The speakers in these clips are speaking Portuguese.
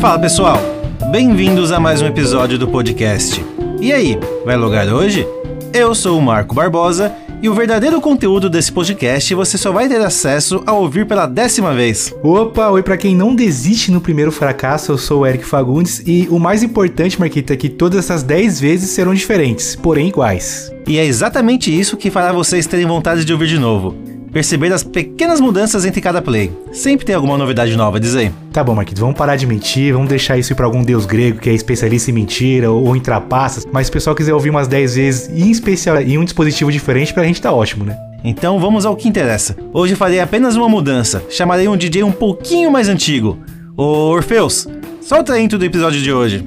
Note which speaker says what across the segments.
Speaker 1: Fala pessoal, bem-vindos a mais um episódio do podcast. E aí, vai logar hoje? Eu sou o Marco Barbosa e o verdadeiro conteúdo desse podcast você só vai ter acesso ao ouvir pela décima vez.
Speaker 2: Opa, oi pra quem não desiste no primeiro fracasso, eu sou o Eric Fagundes e o mais importante, Marquita, é que todas essas 10 vezes serão diferentes, porém iguais.
Speaker 1: E é exatamente isso que fará vocês terem vontade de ouvir de novo. Perceber as pequenas mudanças entre cada play. Sempre tem alguma novidade nova, diz aí.
Speaker 2: Tá bom, Marquito, vamos parar de mentir, vamos deixar isso ir pra algum deus grego que é especialista em mentira ou, ou em trapaças, mas se o pessoal quiser ouvir umas 10 vezes, em especial em um dispositivo diferente, pra gente tá ótimo, né?
Speaker 1: Então vamos ao que interessa. Hoje farei apenas uma mudança. Chamarei um DJ um pouquinho mais antigo. Ô Orfeus, solta a intro do episódio de hoje.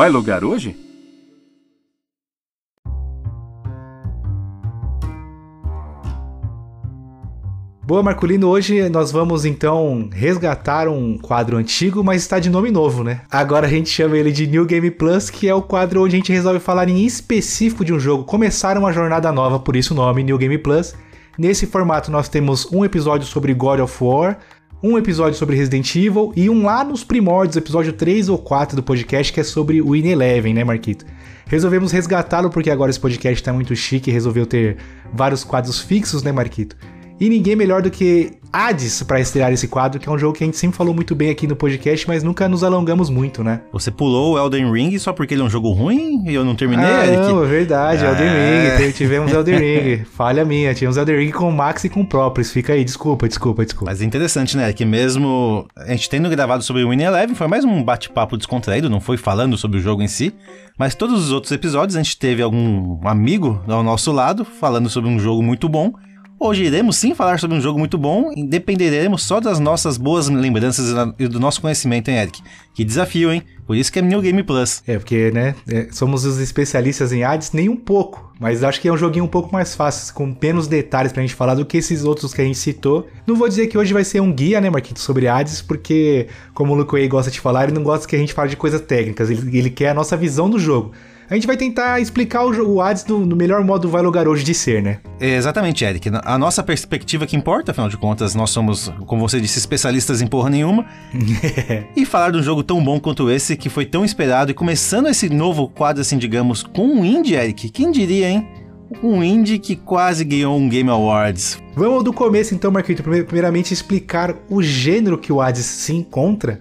Speaker 3: Vai logar hoje?
Speaker 2: Boa, Marculino, hoje nós vamos então resgatar um quadro antigo, mas está de nome novo, né? Agora a gente chama ele de New Game Plus, que é o quadro onde a gente resolve falar em específico de um jogo, começar uma jornada nova, por isso o nome New Game Plus. Nesse formato nós temos um episódio sobre God of War, um episódio sobre Resident Evil e um lá nos primórdios, episódio 3 ou 4 do podcast, que é sobre o In Eleven, né, Marquito? Resolvemos resgatá-lo porque agora esse podcast tá muito chique e resolveu ter vários quadros fixos, né, Marquito? E ninguém melhor do que Hades para estrear esse quadro, que é um jogo que a gente sempre falou muito bem aqui no podcast, mas nunca nos alongamos muito, né?
Speaker 1: Você pulou o Elden Ring só porque ele é um jogo ruim e eu não terminei,
Speaker 2: ah? Não, é verdade, Elden
Speaker 1: É.
Speaker 2: Ring, tivemos Elden Ring, falha minha, tivemos Elden Ring com o Max e com o Próprios, fica aí, desculpa, desculpa, desculpa.
Speaker 1: Mas é interessante, né? Que mesmo a gente tendo gravado sobre o Win Eleven, foi mais um bate-papo descontraído, não foi falando sobre o jogo em si. Mas todos os outros episódios a gente teve algum amigo ao nosso lado falando sobre um jogo muito bom. Hoje iremos sim falar sobre um jogo muito bom e dependeremos só das nossas boas lembranças e do nosso conhecimento, hein, Eric? Que desafio, hein? Por isso que é New Game Plus.
Speaker 2: É, porque, né, é, somos os especialistas em Hades, nem um pouco. Mas acho que é um joguinho um pouco mais fácil, com menos detalhes pra gente falar do que esses outros que a gente citou. Não vou dizer que hoje vai ser um guia, né, Marquito, sobre Hades, porque, como o Way gosta de falar, ele não gosta que a gente fale de coisas técnicas, ele, ele quer a nossa visão do jogo. A gente vai tentar explicar o, o Hades no, no melhor modo vai lugar hoje de ser, né?
Speaker 1: É, Exatamente, Eric. A nossa perspectiva que importa, afinal de contas, nós somos, como você disse, especialistas em porra nenhuma. e falar de um jogo tão bom quanto esse, que foi tão esperado, e começando esse novo quadro, assim, digamos, com um indie, Eric. Quem diria, hein? Um indie que quase ganhou um Game Awards.
Speaker 2: Vamos do começo então, Marquito. Primeir- Primeiramente explicar o gênero que o Hades se encontra,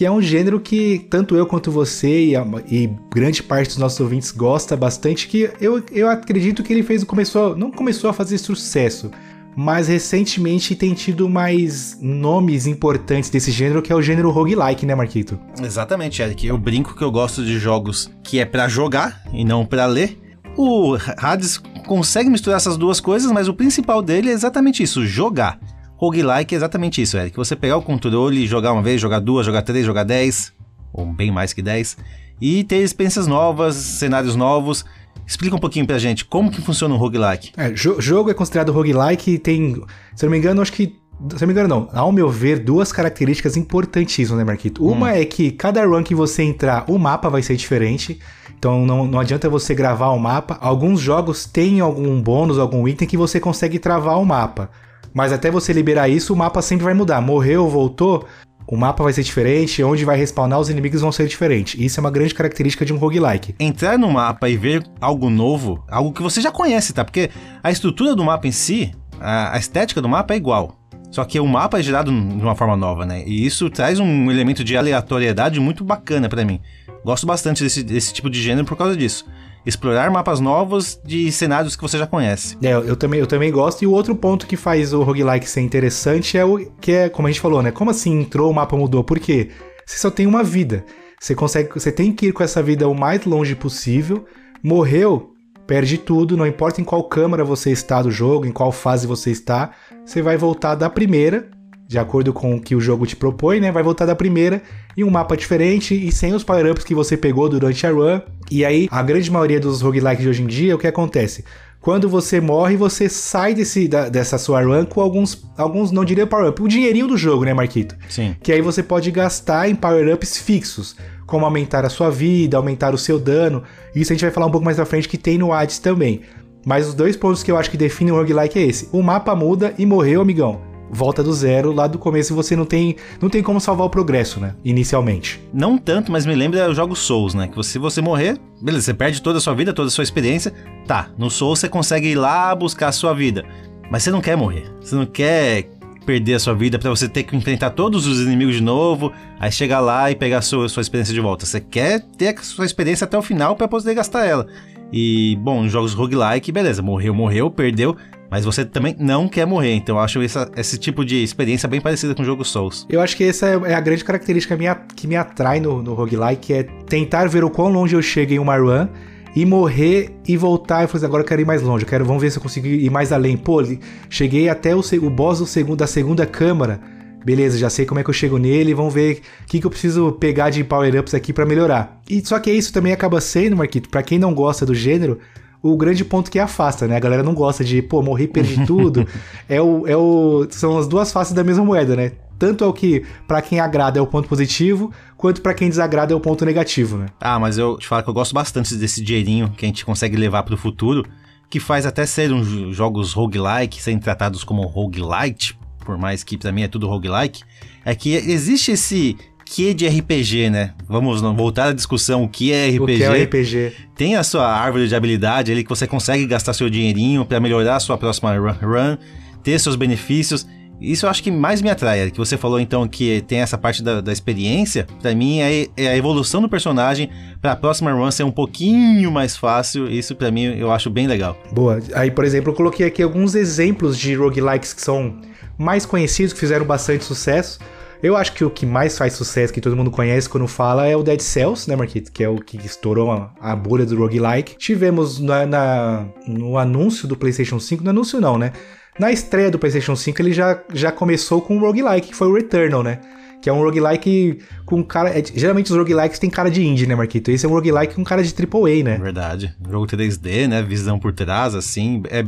Speaker 2: que é um gênero que tanto eu quanto você e, a- e grande parte dos nossos ouvintes gosta bastante, que eu, eu acredito que ele fez começou, não começou a fazer sucesso, mas recentemente tem tido mais nomes importantes desse gênero, que é o gênero roguelike, né, Marquito?
Speaker 1: Exatamente, Eric. Eu brinco que eu gosto de jogos que é pra jogar e não pra ler. O Hades consegue misturar essas duas coisas, mas o principal dele é exatamente isso, jogar. Roguelike é exatamente isso, Eric. Você pegar o controle e jogar uma vez, jogar duas, jogar três, jogar dez, ou bem mais que dez, e ter experiências novas, cenários novos. Explica um pouquinho pra gente como que funciona um roguelike.
Speaker 2: É, jo- jogo é considerado roguelike e tem, se eu não me engano, acho que. Se não me engano, não. Ao meu ver, duas características importantíssimas, né, Marquito? Uma é que cada run que você entrar, o mapa vai ser diferente. Então não, não adianta você gravar o mapa. Alguns jogos têm algum bônus, algum item que você consegue travar o mapa. Mas até você liberar isso, o mapa sempre vai mudar. Morreu, voltou, o mapa vai ser diferente, onde vai respawnar os inimigos vão ser diferentes. Isso é uma grande característica de um roguelike.
Speaker 1: Entrar no mapa e ver algo novo, algo que você já conhece, tá? Porque a estrutura do mapa em si, a, estética do mapa é igual. Só que o mapa é gerado de uma forma nova, né? E isso traz um elemento de aleatoriedade muito bacana pra mim. Gosto bastante desse, desse tipo de gênero por causa disso. Explorar mapas novos de cenários que você já conhece.
Speaker 2: É, eu também, eu também gosto. E o outro ponto que faz o roguelike ser interessante é o que é, como a gente falou, né? Como assim entrou, o mapa mudou? Por quê? Você só tem uma vida. Você consegue, você tem que ir com essa vida o mais longe possível. Morreu, perde tudo, não importa em qual câmara você está do jogo, em qual fase você está, você vai voltar da primeira de acordo com o que o jogo te propõe, né? Vai voltar da primeira em um mapa diferente e sem os power-ups que você pegou durante a run. E aí, a grande maioria dos roguelikes de hoje em dia, o que acontece? Quando você morre, você sai desse, da, dessa sua run com alguns, alguns não diria power-up, o dinheirinho do jogo, né, Marquito?
Speaker 1: Sim.
Speaker 2: Que aí você pode gastar em power-ups fixos, como aumentar a sua vida, aumentar o seu dano. Isso a gente vai falar um pouco mais pra frente que tem no Hades também. Mas os dois pontos que eu acho que definem o roguelike é esse. O mapa muda e morreu, amigão volta do zero, lá do começo você não tem, não tem como salvar o progresso, né? Inicialmente.
Speaker 1: Não tanto, mas me lembra os jogos Souls, né? Que se você morrer, beleza, você perde toda a sua vida, toda a sua experiência. Tá, no Souls você consegue ir lá buscar a sua vida. Mas você não quer morrer. Você não quer perder a sua vida para você ter que enfrentar todos os inimigos de novo, aí chegar lá e pegar a sua, sua experiência de volta. Você quer ter a sua experiência até o final para poder gastar ela. E, bom, jogos roguelike, beleza, morreu, morreu, perdeu, mas você também não quer morrer. Então eu acho essa, esse tipo de experiência bem parecida com o jogo Souls.
Speaker 2: Eu acho que essa é, é a grande característica minha, que me atrai no, no roguelike, é tentar ver o quão longe eu chego em uma run e morrer e voltar e assim, agora eu quero ir mais longe, eu quero, vamos ver se eu consigo ir mais além. Pô, cheguei até o, o boss do segundo, da segunda câmara, beleza, já sei como é que eu chego nele, vamos ver o que, que eu preciso pegar de power-ups aqui para melhorar. E só que isso também acaba sendo, Marquito, para quem não gosta do gênero, o grande ponto que afasta, né? A galera não gosta de, pô, morri, perdi tudo. é o, é o, são as duas faces da mesma moeda, né? Tanto é o que, para quem agrada, é o ponto positivo, quanto para quem desagrada é o ponto negativo, né?
Speaker 1: Ah, mas eu te falo que eu gosto bastante desse dinheirinho que a gente consegue levar pro futuro, que faz até ser uns jogos roguelike, serem tratados como roguelite, por mais que para mim é tudo roguelike, é que existe esse que de RPG, né? Vamos voltar à discussão, o que é RPG? O que
Speaker 2: é RPG?
Speaker 1: Tem a sua árvore de habilidade ali que você consegue gastar seu dinheirinho para melhorar a sua próxima run, ter seus benefícios. Isso eu acho que mais me atrai, que você falou então que tem essa parte da, da experiência, para mim é, é, a evolução do personagem para a próxima run ser um pouquinho mais fácil, isso para mim eu acho bem legal.
Speaker 2: Boa, aí por exemplo eu coloquei aqui alguns exemplos de roguelikes que são mais conhecidos, que fizeram bastante sucesso, eu acho que o que mais faz sucesso, que todo mundo conhece quando fala, é o Dead Cells, né, Marquito? Que é o que estourou a, a bolha do roguelike. Tivemos na, na, no anúncio do PlayStation 5, no anúncio não, né? Na estreia do PlayStation 5, ele já, já começou com um roguelike, que foi o Returnal, né? Que é um roguelike com cara. É, geralmente os roguelikes têm cara de indie, né, Marquito? Esse é um roguelike com cara de AAA, né?
Speaker 1: Verdade. Jogo 3D, né? Visão por trás, assim. É...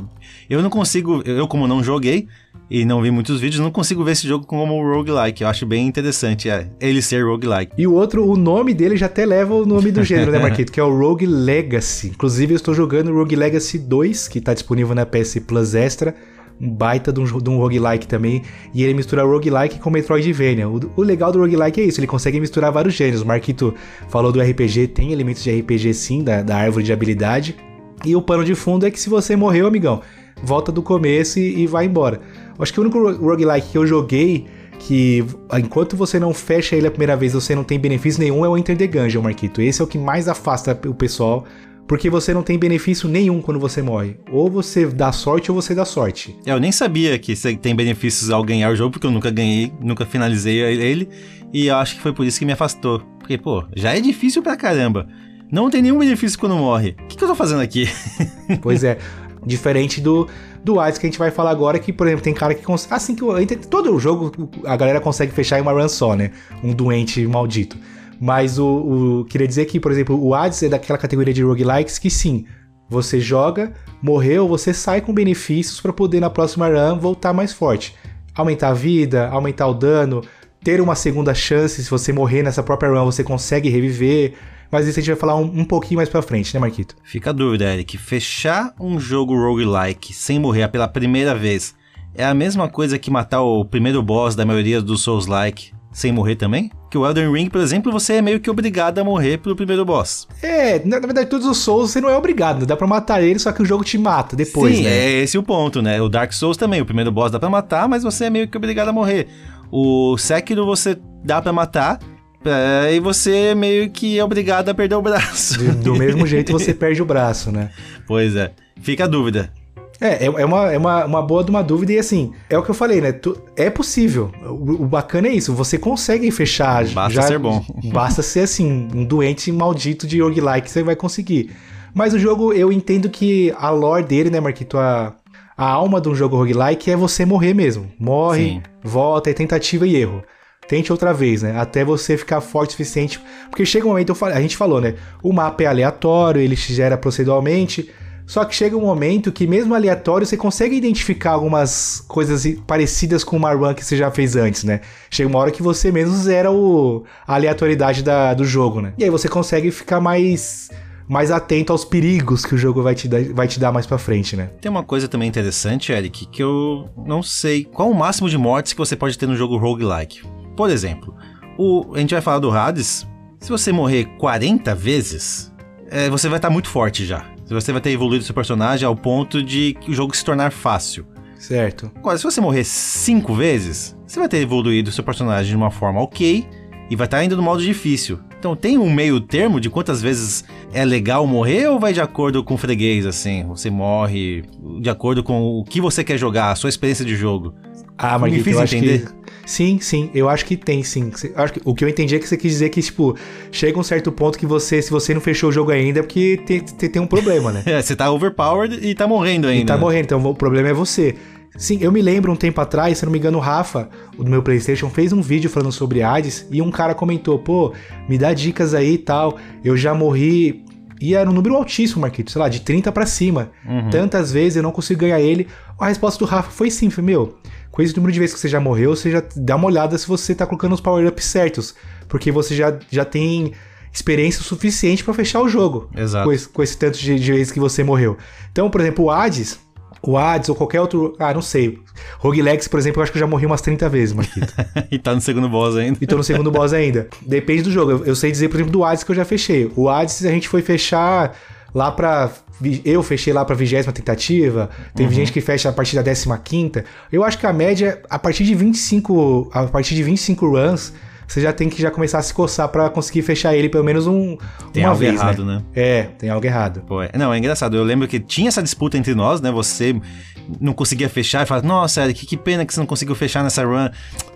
Speaker 1: Eu não consigo. Eu, como não joguei, e não vi muitos vídeos, não consigo ver esse jogo como roguelike. Eu acho bem interessante é, ele ser roguelike.
Speaker 2: E o outro, o nome dele já até leva o nome do gênero, né, Marquito? Que é o Rogue Legacy. Inclusive, eu estou jogando o Rogue Legacy 2, que está disponível na PS Plus Extra. Um baita de um, de um roguelike também. E ele mistura roguelike com Metroidvania. O, o legal do roguelike é isso, ele consegue misturar vários gêneros. O Marquito falou do RPG, tem elementos de RPG sim, da, da árvore de habilidade. E o pano de fundo é que se você morreu, amigão, volta do começo e, e vai embora. Acho que o único roguelike que eu joguei que enquanto você não fecha ele a primeira vez, você não tem benefício nenhum, é o Enter the Gungeon, Marquito. Esse é o que mais afasta o pessoal, porque você não tem benefício nenhum quando você morre. Ou você dá sorte ou você dá sorte.
Speaker 1: É, eu nem sabia que você tem benefícios ao ganhar o jogo, porque eu nunca ganhei, nunca finalizei ele, e eu acho que foi por isso que me afastou. Porque, pô, já é difícil pra caramba. Não tem nenhum benefício quando morre. O que, que eu tô fazendo aqui?
Speaker 2: Pois é. Diferente do, do Ice que a gente vai falar agora, que, por exemplo, tem cara que consegue. Assim que todo o jogo a galera consegue fechar em uma run só, né? Um doente maldito. Mas o, o queria dizer que, por exemplo, o Hades é daquela categoria de roguelikes que sim, você joga, morreu, você sai com benefícios para poder na próxima run voltar mais forte. Aumentar a vida, aumentar o dano, ter uma segunda chance, se você morrer nessa própria run, você consegue reviver mas isso a gente vai falar um, um pouquinho mais pra frente, né, Marquito?
Speaker 1: Fica a dúvida, Eric. Fechar um jogo roguelike sem morrer pela primeira vez é a mesma coisa que matar o primeiro boss da maioria dos Souls-like sem morrer também? Que o Elden Ring, por exemplo, você é meio que obrigado a morrer pro primeiro boss.
Speaker 2: É, na, na verdade, todos os Souls você não é obrigado, né? dá pra matar ele, só que o jogo te mata depois,
Speaker 1: Sim,
Speaker 2: né?
Speaker 1: é esse o ponto, né? O Dark Souls também, o primeiro boss dá pra matar, mas você é meio que obrigado a morrer. O Sekiro você dá pra matar, é, e você meio que é obrigado a perder o braço.
Speaker 2: Do, do mesmo jeito você perde o braço, né?
Speaker 1: Pois é. Fica a dúvida.
Speaker 2: É, é, é, uma, é uma, uma boa de uma dúvida e assim, é o que eu falei, né? Tu, é possível. O, o, bacana é isso, você consegue fechar.
Speaker 1: Basta já, ser bom.
Speaker 2: Basta ser assim, um doente maldito de roguelike, você vai conseguir. Mas o jogo, eu entendo que a lore dele, né, Marquito, a, a alma de um jogo roguelike é você morrer mesmo. Morre, Sim. volta, é tentativa e erro. Tente outra vez, né? Até você ficar forte o suficiente. Porque chega um momento, a gente falou, né? O mapa é aleatório, ele se gera proceduralmente. Só que chega um momento que, mesmo aleatório, você consegue identificar algumas coisas parecidas com uma run que você já fez antes, né? Chega uma hora que você mesmo zera o, a aleatoriedade da, do jogo, né? E aí você consegue ficar mais mais atento aos perigos que o jogo vai te dar, vai te dar mais pra frente, né?
Speaker 1: Tem uma coisa também interessante, Eric, que eu não sei qual o máximo de mortes que você pode ter no jogo roguelike. Por exemplo, o, a gente vai falar do Hades. Se você morrer 40 vezes, é, você vai estar tá muito forte já. Você vai ter evoluído seu personagem ao ponto de o jogo se tornar fácil.
Speaker 2: Certo.
Speaker 1: Agora, se você morrer 5 vezes, você vai ter evoluído seu personagem de uma forma ok e vai estar tá indo no modo difícil. Então tem um meio termo de quantas vezes é legal morrer ou vai de acordo com o freguês, assim? Você morre de acordo com o que você quer jogar, a sua experiência de jogo.
Speaker 2: Ah, mas Me fiz entender? Que... Sim, sim, eu acho que tem, sim. Acho que, o que eu entendi é que você quis dizer que, tipo, chega um certo ponto que você, se você não fechou o jogo ainda, é porque tem, tem, tem um problema, né?
Speaker 1: é, você tá overpowered e tá morrendo ainda.
Speaker 2: E tá morrendo, então o problema é você. Sim, eu me lembro um tempo atrás, se não me engano, o Rafa, do meu PlayStation, fez um vídeo falando sobre Hades e um cara comentou: pô, me dá dicas aí e tal. Eu já morri. E era um número altíssimo, Marquito, sei lá, de 30 para cima. Uhum. Tantas vezes eu não consigo ganhar ele. A resposta do Rafa foi sim, foi meu com esse número de vezes que você já morreu, você já dá uma olhada se você tá colocando os power-ups certos. Porque você já, já tem experiência suficiente para fechar o jogo.
Speaker 1: Exato.
Speaker 2: Com esse, com esse tanto de, de, vezes que você morreu. Então, por exemplo, o Hades, o Hades ou qualquer outro. Ah, não sei. Roguelex, por exemplo, eu acho que eu já morri umas 30 vezes, Marquito.
Speaker 1: e tá no segundo boss ainda.
Speaker 2: E tô no segundo boss ainda. Depende do jogo. Eu, eu sei dizer, por exemplo, do Hades que eu já fechei. O Hades a gente foi fechar lá pra eu fechei lá pra vigésima tentativa, teve uhum. gente que fecha a partir da décima quinta. Eu acho que a média, a partir de 25, a partir de 25 runs, você já tem que já começar a se coçar para conseguir fechar ele pelo menos um
Speaker 1: tem
Speaker 2: uma
Speaker 1: algo
Speaker 2: vez,
Speaker 1: errado, né? né?
Speaker 2: É, tem algo errado.
Speaker 1: Pô, é, não, é engraçado. Eu lembro que tinha essa disputa entre nós, né? Você não conseguia fechar e falava, nossa, Eric, que pena que você não conseguiu fechar nessa run.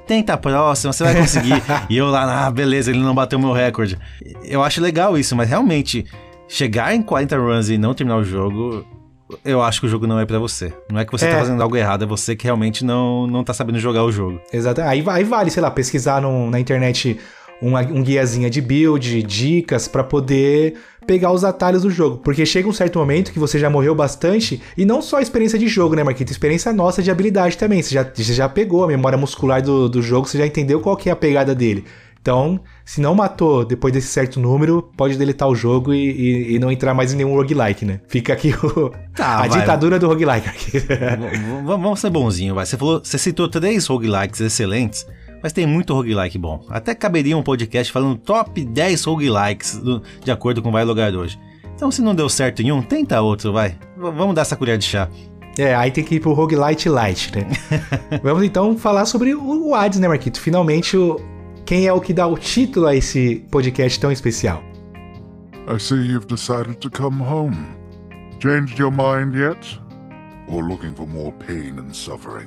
Speaker 1: Tenta a próxima, você vai conseguir. e eu lá, ah, beleza, ele não bateu meu recorde. Eu acho legal isso, mas realmente chegar em 40 runs e não terminar o jogo, eu acho que o jogo não é para você. Não é que você tá é. tá fazendo algo errado, é você que realmente não, não tá sabendo jogar o jogo.
Speaker 2: Exato. Aí, aí vale, sei lá, pesquisar no, na internet um, um guiazinha de build, dicas para poder pegar os atalhos do jogo. Porque chega um certo momento que você já morreu bastante, e não só a experiência de jogo, né, Marquito? Experiência nossa de habilidade também. Você já, você já pegou a memória muscular do, do jogo, você já entendeu qual que é a pegada dele. Então, se não matou depois desse certo número, pode deletar o jogo e, e, e não entrar mais em nenhum roguelike, né? Fica aqui o, tá, a vai. ditadura do roguelike.
Speaker 1: Vamos ser bonzinho, vai. Você falou, você citou três roguelikes excelentes, mas tem muito roguelike bom. Até caberia um podcast falando top 10 roguelikes do, de acordo com o Vai Logar hoje. Então, se não deu certo em um, tenta outro, vai. V vamos dar essa colher de chá.
Speaker 2: É, aí tem que ir pro Roguelite Light, né? Vamos então falar sobre o Hades, né, Marquito? Finalmente o, quem é o que dá o título a esse podcast tão especial?
Speaker 4: I see you've decided to come home. Changed your mind yet? Or looking for more pain and suffering?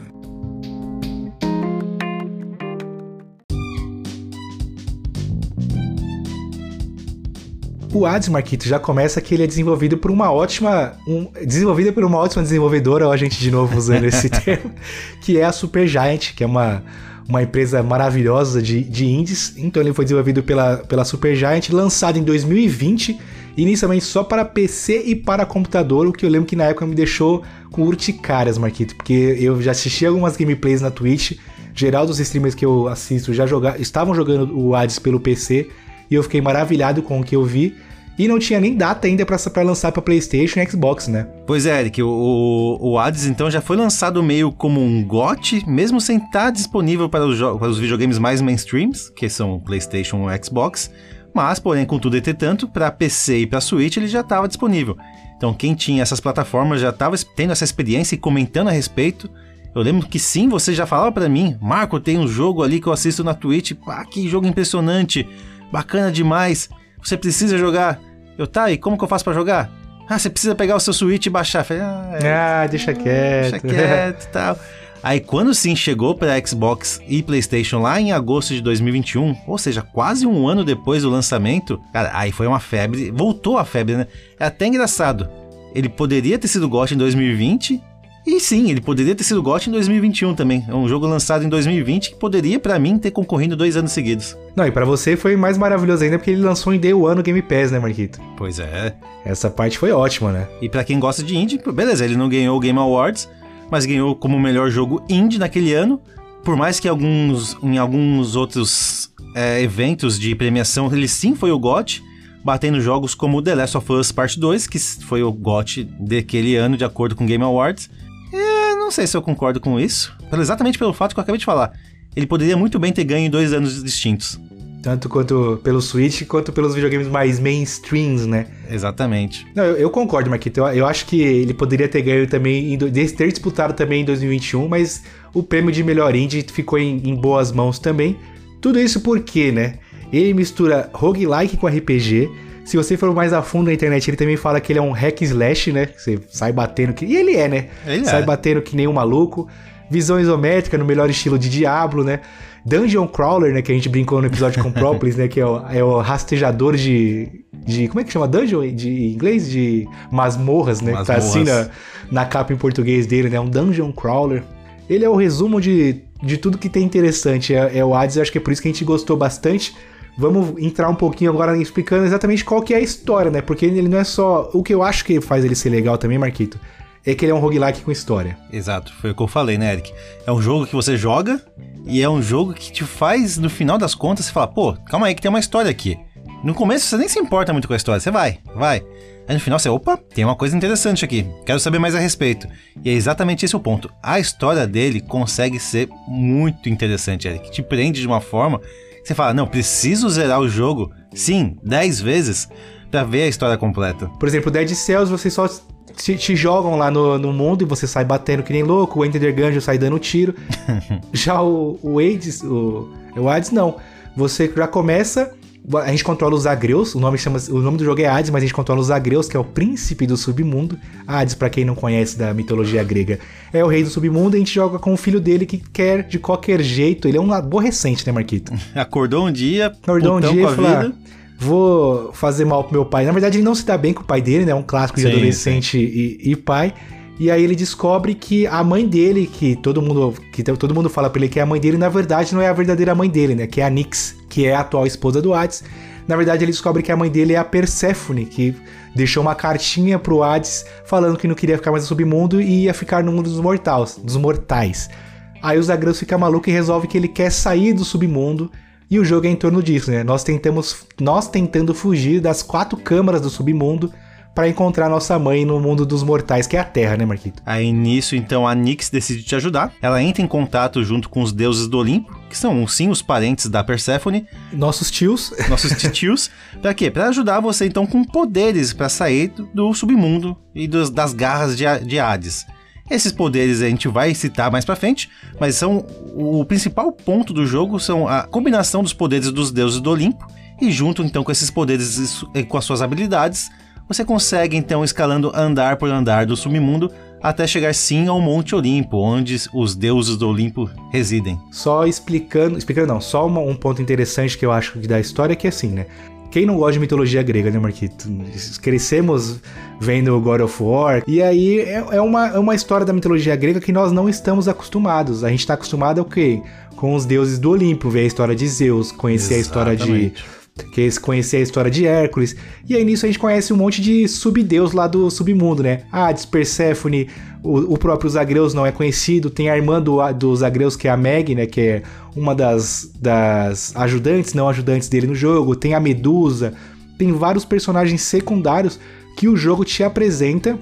Speaker 2: O Hades Marquito já começa que ele é desenvolvido por uma ótima. Um, desenvolvido por uma ótima desenvolvedora, ó, a gente de novo usando esse termo, que é a Supergiant, que é uma uma empresa maravilhosa de, de indies. Então ele foi desenvolvido pela, pela Supergiant, lançado em 2020, inicialmente só para PC e para computador, o que eu lembro que na época me deixou com urticárias, Marquito, porque eu já assisti algumas gameplays na Twitch, geral dos streamers que eu assisto já joga, estavam jogando o Hades pelo PC, e eu fiquei maravilhado com o que eu vi. E não tinha nem data ainda para lançar para PlayStation e Xbox, né?
Speaker 1: Pois é, Eric, o, o Hades então já foi lançado meio como um GOT, mesmo sem estar tá disponível para os, para os videogames mais mainstreams, que são PlayStation e Xbox. Mas, porém, contudo, entretanto, para PC e para Switch ele já estava disponível. Então, quem tinha essas plataformas já estava tendo essa experiência e comentando a respeito. Eu lembro que sim, você já falava para mim, Marco, tem um jogo ali que eu assisto na Twitch, pá, que jogo impressionante, bacana demais. Você precisa jogar. Eu, tá, e como que eu faço para jogar? Ah, você precisa pegar o seu Switch e baixar. falei,
Speaker 2: ah, é, ah, deixa quieto.
Speaker 1: Deixa quieto e tal. Aí quando sim chegou para Xbox e PlayStation lá em agosto de 2021, ou seja, quase um ano depois do lançamento, cara, aí foi uma febre, voltou a febre, né? É até engraçado. Ele poderia ter sido GOT em 2020 E sim, ele poderia ter sido GOT em 2021 também. É um jogo lançado em 2020 que poderia, pra mim, ter concorrido dois anos seguidos.
Speaker 2: Não, e pra você foi mais maravilhoso ainda porque ele lançou em Day One no Game Pass, né, Marquito?
Speaker 1: Pois é.
Speaker 2: Essa parte foi ótima, né?
Speaker 1: E pra quem gosta de indie, beleza, ele não ganhou o Game Awards, mas ganhou como o melhor jogo indie naquele ano. Por mais que alguns, em alguns outros é, eventos de premiação ele sim foi o GOT, batendo jogos como The Last of Us Part 2, que foi o GOT daquele ano, de acordo com o Game Awards. É, não sei se eu concordo com isso, exatamente pelo fato que eu acabei de falar. Ele poderia muito bem ter ganho em dois anos distintos.
Speaker 2: Tanto quanto pelo Switch, quanto pelos videogames mais mainstreams, né?
Speaker 1: Exatamente.
Speaker 2: Não, eu, eu concordo, Marquito. Eu, eu, acho que ele poderia ter ganho também, em, ter disputado também em 2021, mas o prêmio de melhor indie ficou em, em boas mãos também. Tudo isso porque, né? Ele mistura roguelike com RPG. Se você for mais a fundo na internet, ele também fala que ele é um hack slash, né? Você sai batendo que. E ele é, né?
Speaker 1: Ele
Speaker 2: sai
Speaker 1: é.
Speaker 2: batendo que nem um maluco. Visão isométrica no melhor estilo de Diablo, né? Dungeon Crawler, né? Que a gente brincou no episódio com Propolis, né? Que é o, é o rastejador de, de. Como é que chama? Dungeon de em inglês? De masmorras, né? Que tá assim na, na capa em português dele, né? Um Dungeon Crawler. Ele é o resumo de, de tudo que tem interessante. É, é o Hades, eu acho que é por isso que a gente gostou bastante. Vamos entrar um pouquinho agora explicando exatamente qual que é a história, né? Porque ele não é só. O que eu acho que faz ele ser legal também, Marquito, é que ele é um roguelike com história.
Speaker 1: Exato, foi o que eu falei, né, Eric? É um jogo que você joga e é um jogo que te faz, no final das contas, você fala, pô, calma aí que tem uma história aqui. No começo você nem se importa muito com a história, você vai, vai. Aí no final você, opa, tem uma coisa interessante aqui, quero saber mais a respeito. E é exatamente esse o ponto. A história dele consegue ser muito interessante, Eric. Te prende de uma forma você fala, não, preciso zerar o jogo, sim, 10 vezes, pra ver a história completa.
Speaker 2: Por exemplo, Dead Cells, você só te, te, jogam lá no, no, mundo e você sai batendo que nem louco, o Enter the Gungeon sai dando tiro. já o, o Hades, o, o Hades não. Você já começa, a gente controla os Agreus, o nome, chama, o nome do jogo é Hades, mas a gente controla os Agreus, que é o príncipe do submundo. Hades, para quem não conhece da mitologia grega, é o rei do submundo e a gente joga com o filho dele que quer de qualquer jeito, ele é um aborrecente, né, Marquito?
Speaker 1: Acordou um dia,
Speaker 2: Acordou um dia e falou, vou fazer mal pro meu pai. Na verdade, ele não se dá bem com o pai dele, né? Um clássico de sim, adolescente e, e, pai. E aí ele descobre que a mãe dele, que todo mundo, que todo mundo fala pra ele que é a mãe dele, na verdade não é a verdadeira mãe dele, né? Que é a Nyx, que é a atual esposa do Hades. Na verdade, ele descobre que a mãe dele é a Perséfone, que deixou uma cartinha pro Hades falando que não queria ficar mais no submundo e ia ficar no mundo dos mortais, dos mortais. Aí o Zagreus fica maluco e resolve que ele quer sair do submundo e o jogo é em torno disso, né? Nós tentamos, nós tentando fugir das quatro câmaras do submundo para encontrar nossa mãe no mundo dos mortais, que é a Terra, né, Marquito?
Speaker 1: Aí nisso, então, a Nyx decide te ajudar. Ela entra em contato junto com os deuses do Olimpo, que são sim os parentes da Perséfone.
Speaker 2: Nossos tios.
Speaker 1: Nossos tios. pra quê? Pra ajudar você, então, com poderes para sair do submundo e dos, das garras de, de Hades. Esses poderes a gente vai citar mais pra frente, mas são o principal ponto do jogo são a combinação dos poderes dos deuses do Olimpo e junto então com esses poderes e com as suas habilidades, você consegue então escalando andar por andar do submundo até chegar sim ao Monte Olimpo, onde os deuses do Olimpo residem.
Speaker 2: Só explicando, explicando não, só uma, um ponto interessante que eu acho da história é que assim, né? Quem não gosta de mitologia grega, né, Marquito? Crescemos vendo God of War. E aí é, é, uma, é uma história da mitologia grega que nós não estamos acostumados. A gente está acostumado ao quê? Com os deuses do Olimpo, ver a história de Zeus, conhecer Exatamente. a história de que é conhecer a história de Hércules. E aí nisso a gente conhece um monte de subdeus lá do submundo, né? Hades, Perséfone, o, o próprio Zagreus não é conhecido, tem a irmã do, do Zagreus que é a Meg, né? Que é uma das, das ajudantes, não ajudantes dele no jogo. Tem a Medusa, tem vários personagens secundários que o jogo te apresenta.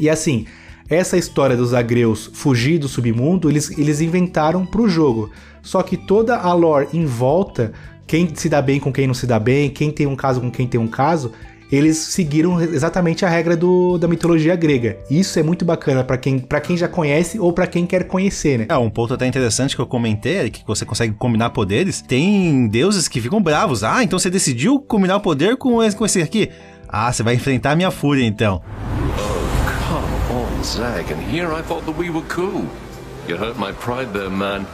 Speaker 2: E assim, essa história dos Agreus fugir do submundo, eles, eles inventaram pro jogo. Só que toda a lore em volta quem se dá bem com quem não se dá bem, quem tem um caso com quem tem um caso, eles seguiram exatamente a regra do, da mitologia grega. Isso é muito bacana para quem, pra quem já conhece ou para quem quer conhecer, né?
Speaker 1: É, um ponto até interessante que eu comentei é que você consegue combinar poderes. Tem deuses que ficam bravos. Ah, então você decidiu combinar o poder com esse, com esse aqui. Ah, você vai enfrentar a minha fúria então.
Speaker 5: Oh, come on, Zag, and here I thought that we were cool. You hurt my pride there, man.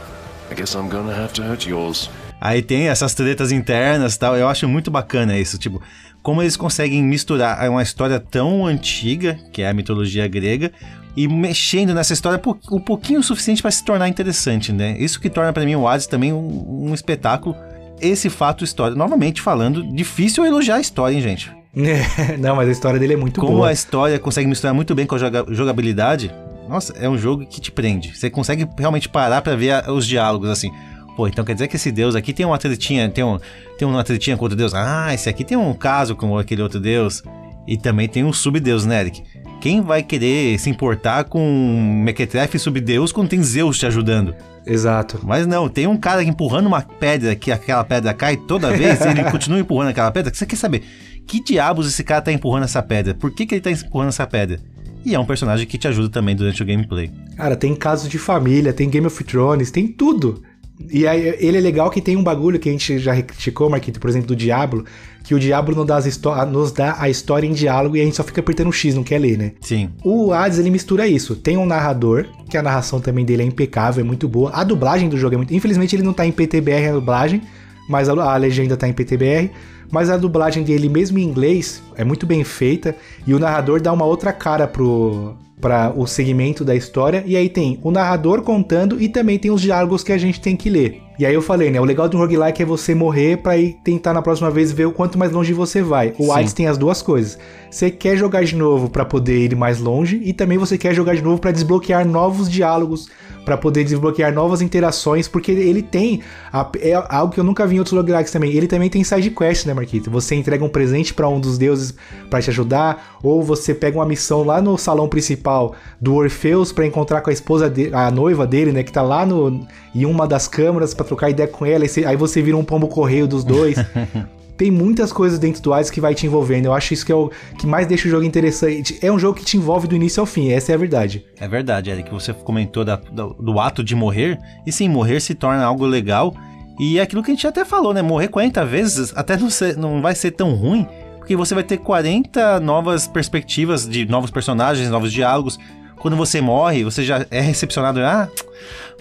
Speaker 5: I guess I'm gonna have to hurt yours.
Speaker 1: Aí tem essas tretas internas e tal. Eu acho muito bacana isso. Tipo, como eles conseguem misturar uma história tão antiga, que é a mitologia grega, e mexendo nessa história um pouquinho o suficiente para se tornar interessante, né? Isso que torna para mim o Hades também um, um espetáculo. Esse fato história, novamente falando, difícil elogiar a história, hein, gente?
Speaker 2: Não, mas a história dele é muito
Speaker 1: Como
Speaker 2: boa.
Speaker 1: a história consegue misturar muito bem com a joga jogabilidade, nossa, é um jogo que te prende. Você consegue realmente parar para ver a, os diálogos assim. Pô, então quer dizer que esse deus aqui tem uma tretinha, tem, um, tem uma tretinha com outro deus. Ah, esse aqui tem um caso com aquele outro deus. E também tem um subdeus, né, Eric? Quem vai querer se importar com um Mequetrefe subdeus quando tem Zeus te ajudando?
Speaker 2: Exato.
Speaker 1: Mas não, tem um cara empurrando uma pedra que aquela pedra cai toda vez e ele continua empurrando aquela pedra. Você quer saber que diabos esse cara tá empurrando essa pedra? Por que, que ele tá empurrando essa pedra? E é um personagem que te ajuda também durante o gameplay.
Speaker 2: Cara, tem casos de família, tem Game of Thrones, tem tudo. E aí, ele é legal que tem um bagulho que a gente já criticou, Marquito, por exemplo, do Diablo, que o Diablo nos dá, as nos dá a história em diálogo e a gente só fica apertando o X, não quer ler, né?
Speaker 1: Sim.
Speaker 2: O Hades, ele mistura isso. Tem um narrador, que a narração também dele é impecável, é muito boa. A dublagem do jogo é muito... Infelizmente ele não tá em PTBR a dublagem, mas a, a legenda tá em PTBR. Mas a dublagem dele, mesmo em inglês, é muito bem feita. E o narrador dá uma outra cara pro, para o segmento da história. E aí tem o narrador contando e também tem os diálogos que a gente tem que ler. E aí eu falei, né? O legal do roguelike é você morrer para ir tentar na próxima vez ver o quanto mais longe você vai. O Hades tem as duas coisas. Você quer jogar de novo para poder ir mais longe e também você quer jogar de novo para desbloquear novos diálogos, para poder desbloquear novas interações, porque ele tem a, é algo que eu nunca vi em outros roguelikes também. Ele também tem side quest, né, Marquito? Você entrega um presente para um dos deuses para te ajudar, ou você pega uma missão lá no salão principal do Orfeus para encontrar com a esposa a noiva dele, né, que tá lá no em uma das câmaras para trocar ideia com ela, aí você vira um pombo correio dos dois. tem muitas coisas dentro do Hades que vai te envolvendo. Eu acho isso que é o que mais deixa o jogo interessante. É um jogo que te envolve do início ao fim, essa é a verdade.
Speaker 1: É verdade, Eric. Você comentou da, do, do, ato de morrer. E sim, morrer se torna algo legal. E é aquilo que a gente até falou, né? Morrer 40 vezes até não, ser, não vai ser tão ruim. Porque você vai ter 40 novas perspectivas de novos personagens, novos diálogos. Quando você morre, você já é recepcionado. Ah,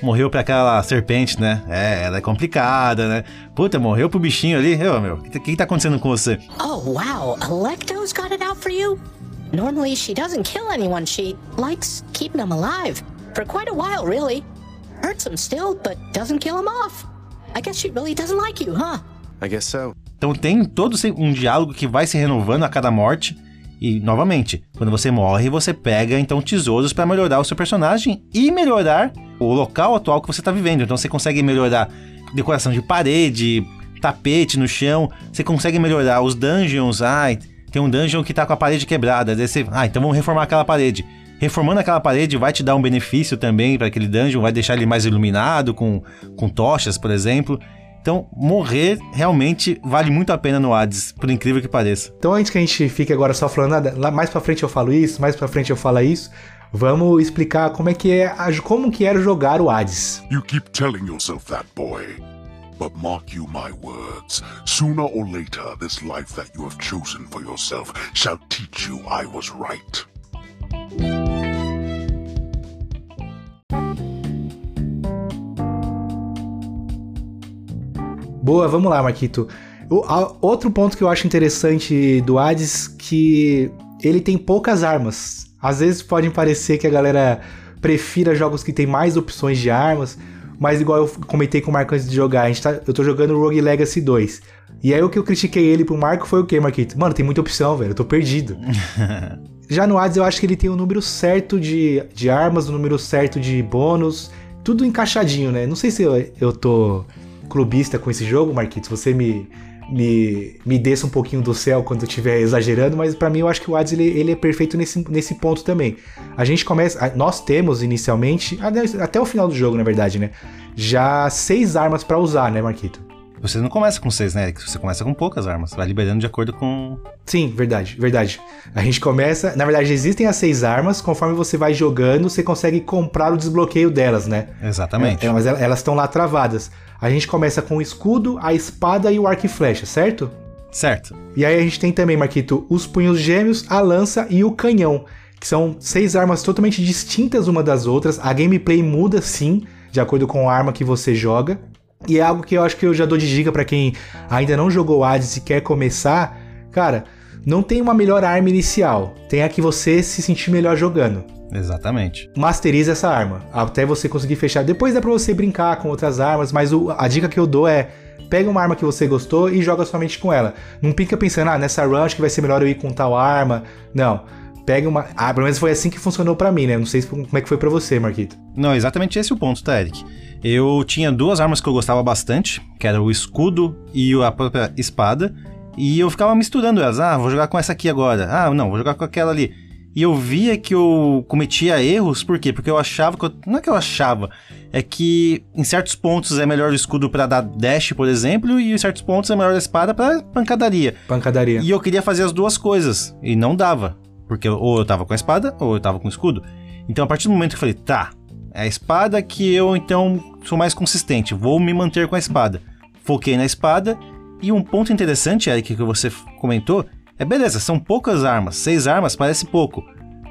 Speaker 1: morreu pra aquela serpente, né? É, ela é complicada, né? Puta, morreu pro bichinho ali. Ô, meu, o que, que tá acontecendo com você?
Speaker 6: Oh, wow. Electo's got it out for you? Normally she doesn't kill anyone. She likes keeping them alive. For quite a while, really. Hurts them still, but doesn't kill them off. I guess she really doesn't like you, huh?
Speaker 5: I guess so.
Speaker 1: Então tem todo um diálogo que vai se renovando a cada morte. E, novamente, quando você morre, você pega então tesouros para melhorar o seu personagem e melhorar o local atual que você está vivendo. Então você consegue melhorar decoração de parede, tapete no chão, você consegue melhorar os dungeons. Ai, tem um dungeon que está com a parede quebrada. Daí você, ah, então vamos reformar aquela parede. Reformando aquela parede vai te dar um benefício também para aquele dungeon, vai deixar ele mais iluminado com, com tochas, por exemplo. Então, morrer realmente vale muito a pena no Hades, por incrível que pareça.
Speaker 2: Então, antes que a gente fique agora só falando nada, lá mais para frente eu falo isso, mais para frente eu falo isso, vamos explicar como é que é, como que era jogar o Hades.
Speaker 4: You keep telling yourself that, boy. But mark you my words, sooner or later this life that you have chosen for yourself shall teach you I was right.
Speaker 2: Boa, vamos lá, Marquito. O, a, outro ponto que eu acho interessante do Hades que ele tem poucas armas. Às vezes podem parecer que a galera prefira jogos que tem mais opções de armas, mas igual eu comentei com o Marco antes de jogar, a gente tá, eu tô jogando Rogue Legacy 2. E aí o que eu critiquei ele pro Marco foi o que, Marquito? Mano, tem muita opção, velho, eu tô perdido. Já no Hades eu acho que ele tem o número certo de, de armas, o número certo de bônus, tudo encaixadinho, né? Não sei se eu, eu tô clubista com esse jogo, Marquitos, você me, me, me desça um pouquinho do céu quando eu estiver exagerando, mas para mim eu acho que o Hades ele, ele, é perfeito nesse, nesse ponto também. A gente começa, nós temos inicialmente, até o final do jogo, na verdade, né? Já seis armas para usar, né, Marquito?
Speaker 1: Você não começa com seis, né? Você começa com poucas armas. Vai liberando de acordo com.
Speaker 2: Sim, verdade, verdade. A gente começa. Na verdade, existem as seis armas. Conforme você vai jogando, você consegue comprar o desbloqueio delas, né?
Speaker 1: Exatamente.
Speaker 2: É, mas elas estão lá travadas. A gente começa com o escudo, a espada e o arco e flecha, certo?
Speaker 1: Certo.
Speaker 2: E aí a gente tem também, Marquito, os punhos gêmeos, a lança e o canhão, que são seis armas totalmente distintas uma das outras. A gameplay muda sim, de acordo com a arma que você joga. E é algo que eu acho que eu já dou de dica pra quem ainda não jogou Hades e quer começar. Cara, não tem uma melhor arma inicial. Tem a que você se sentir melhor jogando.
Speaker 1: Exatamente.
Speaker 2: Masteriza essa arma, até você conseguir fechar. Depois dá pra você brincar com outras armas, mas o- a dica que eu dou é pega uma arma que você gostou e joga somente com ela. Não fica pensando, ah, nessa run acho que vai ser melhor eu ir com tal arma. Não. Pega uma. Ah, pelo menos foi assim que funcionou pra mim, né? Não sei se- como é que foi pra você, Marquito.
Speaker 1: Não, exatamente esse é o ponto, tá, Eric? Eu tinha duas armas que eu gostava bastante, que era o escudo e a própria espada, e eu ficava misturando elas. Ah, vou jogar com essa aqui agora. Ah, não, vou jogar com aquela ali. E eu via que eu cometia erros, por quê? Porque eu achava que eu, não é que eu achava, é que em certos pontos é melhor o escudo pra dar dash, por exemplo, e em certos pontos é melhor a espada pra pancadaria.
Speaker 2: Pancadaria.
Speaker 1: E eu queria fazer as duas coisas. E não dava. Porque ou eu tava com a espada, ou eu tava com o escudo. Então, a partir do momento que eu falei, tá, é a espada que eu então sou mais consistente, vou me manter com a espada. Foquei na espada. E um ponto interessante, Eric, que você comentou, é beleza, são poucas armas. Seis armas parece pouco.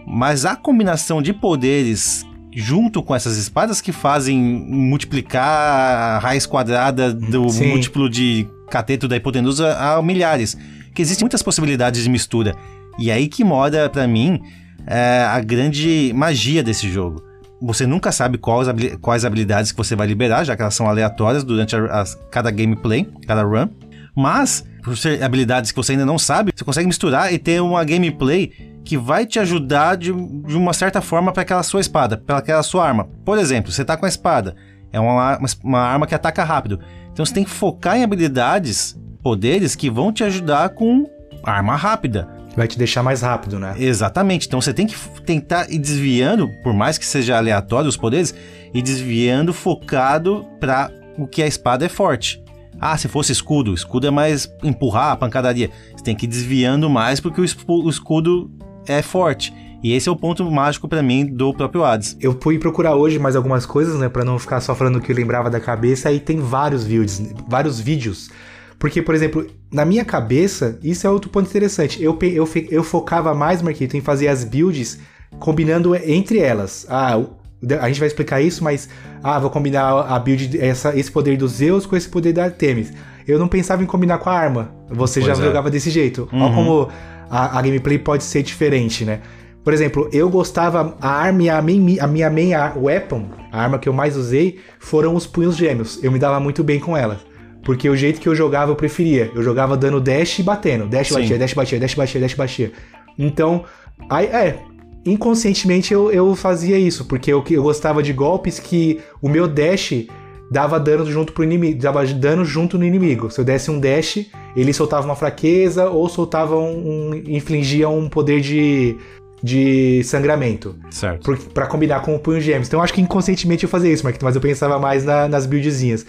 Speaker 1: Mas a combinação de poderes junto com essas espadas que fazem multiplicar a raiz quadrada do
Speaker 2: Sim.
Speaker 1: múltiplo de cateto da hipotenusa a milhares. Que existem muitas possibilidades de mistura. E aí que mora, pra mim, é, a grande magia desse jogo. Você nunca sabe quais habilidades que você vai liberar, já que elas são aleatórias durante a, a- cada gameplay, cada run. Mas, por ser habilidades que você ainda não sabe, você consegue misturar e ter uma gameplay que vai te ajudar de, de uma certa forma para aquela sua espada, para aquela sua arma. Por exemplo, você tá com a espada, é uma, uma arma que ataca rápido. Então você tem que focar em habilidades, poderes que vão te ajudar com arma rápida.
Speaker 2: Vai te deixar mais rápido, né?
Speaker 1: Exatamente. Então você tem que tentar ir desviando, por mais que seja aleatório os poderes, e desviando focado para o que a espada é forte. Ah, se fosse escudo, escudo é mais empurrar a pancadaria. Você tem que ir desviando mais porque o, escudo é forte. E esse é o ponto mágico pra mim do próprio Hades.
Speaker 2: Eu fui procurar hoje mais algumas coisas, né, Pra não ficar só falando o que eu lembrava da cabeça, aí tem vários vídeos, vários vídeos. Porque, por exemplo, na minha cabeça, isso é outro ponto interessante. Eu, eu, eu focava mais, Marquito, em fazer as builds combinando entre elas. Ah, a gente vai explicar isso, mas ah, vou combinar a build essa, esse poder dos Zeus com esse poder da Artemis. Eu não pensava em combinar com a arma. Você já
Speaker 1: Pois é.
Speaker 2: jogava desse jeito. Olha
Speaker 1: Uhum.
Speaker 2: como a, a gameplay pode ser diferente, né? Por exemplo, eu gostava, a arma e a, main, a minha main weapon, a arma que eu mais usei, foram os punhos gêmeos. Eu me dava muito bem com elas. Porque o jeito que eu jogava eu preferia. Eu jogava dando dash e batendo. Dash
Speaker 1: Sim.
Speaker 2: batia, dash batia, dash batia, dash batia. Então, aí, é. Inconscientemente eu, eu fazia isso, porque eu, eu gostava de golpes que o meu dash dava dano junto pro inimigo, dava dano junto no inimigo. Se eu desse um dash, ele soltava uma fraqueza ou soltava um, um infligia um poder de, de sangramento.
Speaker 1: Certo.
Speaker 2: Pra combinar com o punho gêmeos. Então eu acho que inconscientemente eu fazia isso, mas eu pensava mais na- nas buildzinhas.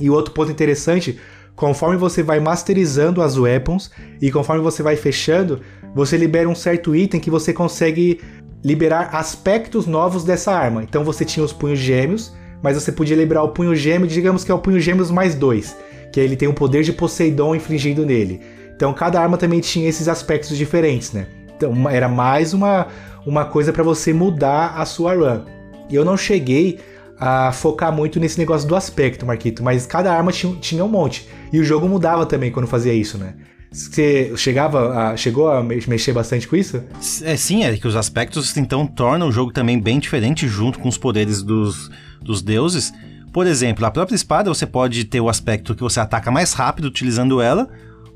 Speaker 2: E o outro ponto interessante, conforme você vai masterizando as weapons e conforme você vai fechando, você libera um certo item que você consegue liberar aspectos novos dessa arma. Então você tinha os punhos gêmeos, mas você podia liberar o punho gêmeo, digamos que é o punho gêmeos mais dois, que ele tem o poder de Poseidon infligindo nele. Então cada arma também tinha esses aspectos diferentes, né? Então era mais uma, uma coisa para você mudar a sua run. E eu não cheguei a focar muito nesse negócio do aspecto, Marquito, mas cada arma tinha, tinha um monte. E o jogo mudava também quando fazia isso, né? Você chegava a, chegou a me- mexer bastante com isso?
Speaker 1: É sim, é que os aspectos então tornam o jogo também bem diferente junto com os poderes dos, dos deuses. Por exemplo, a própria espada você pode ter o aspecto que você ataca mais rápido utilizando ela,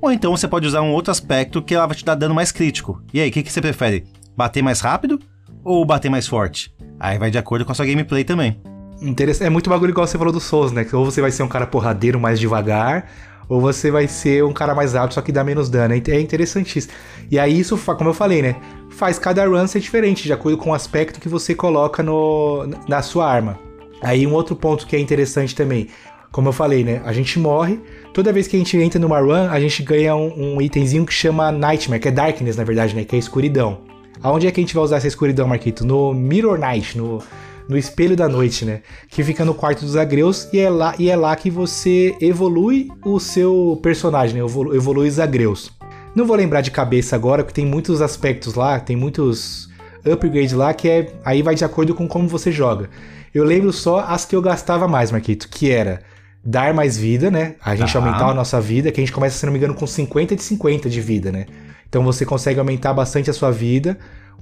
Speaker 1: ou então você pode usar um outro aspecto que ela vai te dar dano mais crítico. E aí, o que, que você prefere? Bater mais rápido ou bater mais forte? Aí vai de acordo com a sua gameplay também.
Speaker 2: Interessante. É muito bagulho igual você falou do Souls, né? Que ou você vai ser um cara porradeiro mais devagar, ou você vai ser um cara mais rápido, só que dá menos dano. É É interessantíssimo. E aí isso, como eu falei, né? Faz cada run ser diferente, de acordo com o aspecto que você coloca no, na sua arma. Aí um outro ponto que é interessante também. Como eu falei, né? A gente morre. Toda vez que a gente entra numa run, a gente ganha um, um itemzinho que chama Nightmare, que é Darkness, na verdade, né? Que é escuridão. Aonde é que a gente vai usar essa escuridão, Marquito? No Mirror Night, no, no espelho da noite, né? Que fica no quarto dos agreus e é lá, e é lá que você evolui o seu personagem, né? Evolu- Evolui os agreus. Não vou lembrar de cabeça agora, porque tem muitos aspectos lá, tem muitos upgrades lá que é aí vai de acordo com como você joga. Eu lembro só as que eu gastava mais, Marquito, que era dar mais vida, né? A gente
Speaker 1: Tá.
Speaker 2: aumentar a nossa vida, que a gente começa, se não me engano, com 50 de 50 de vida, né? Então você consegue aumentar bastante a sua vida.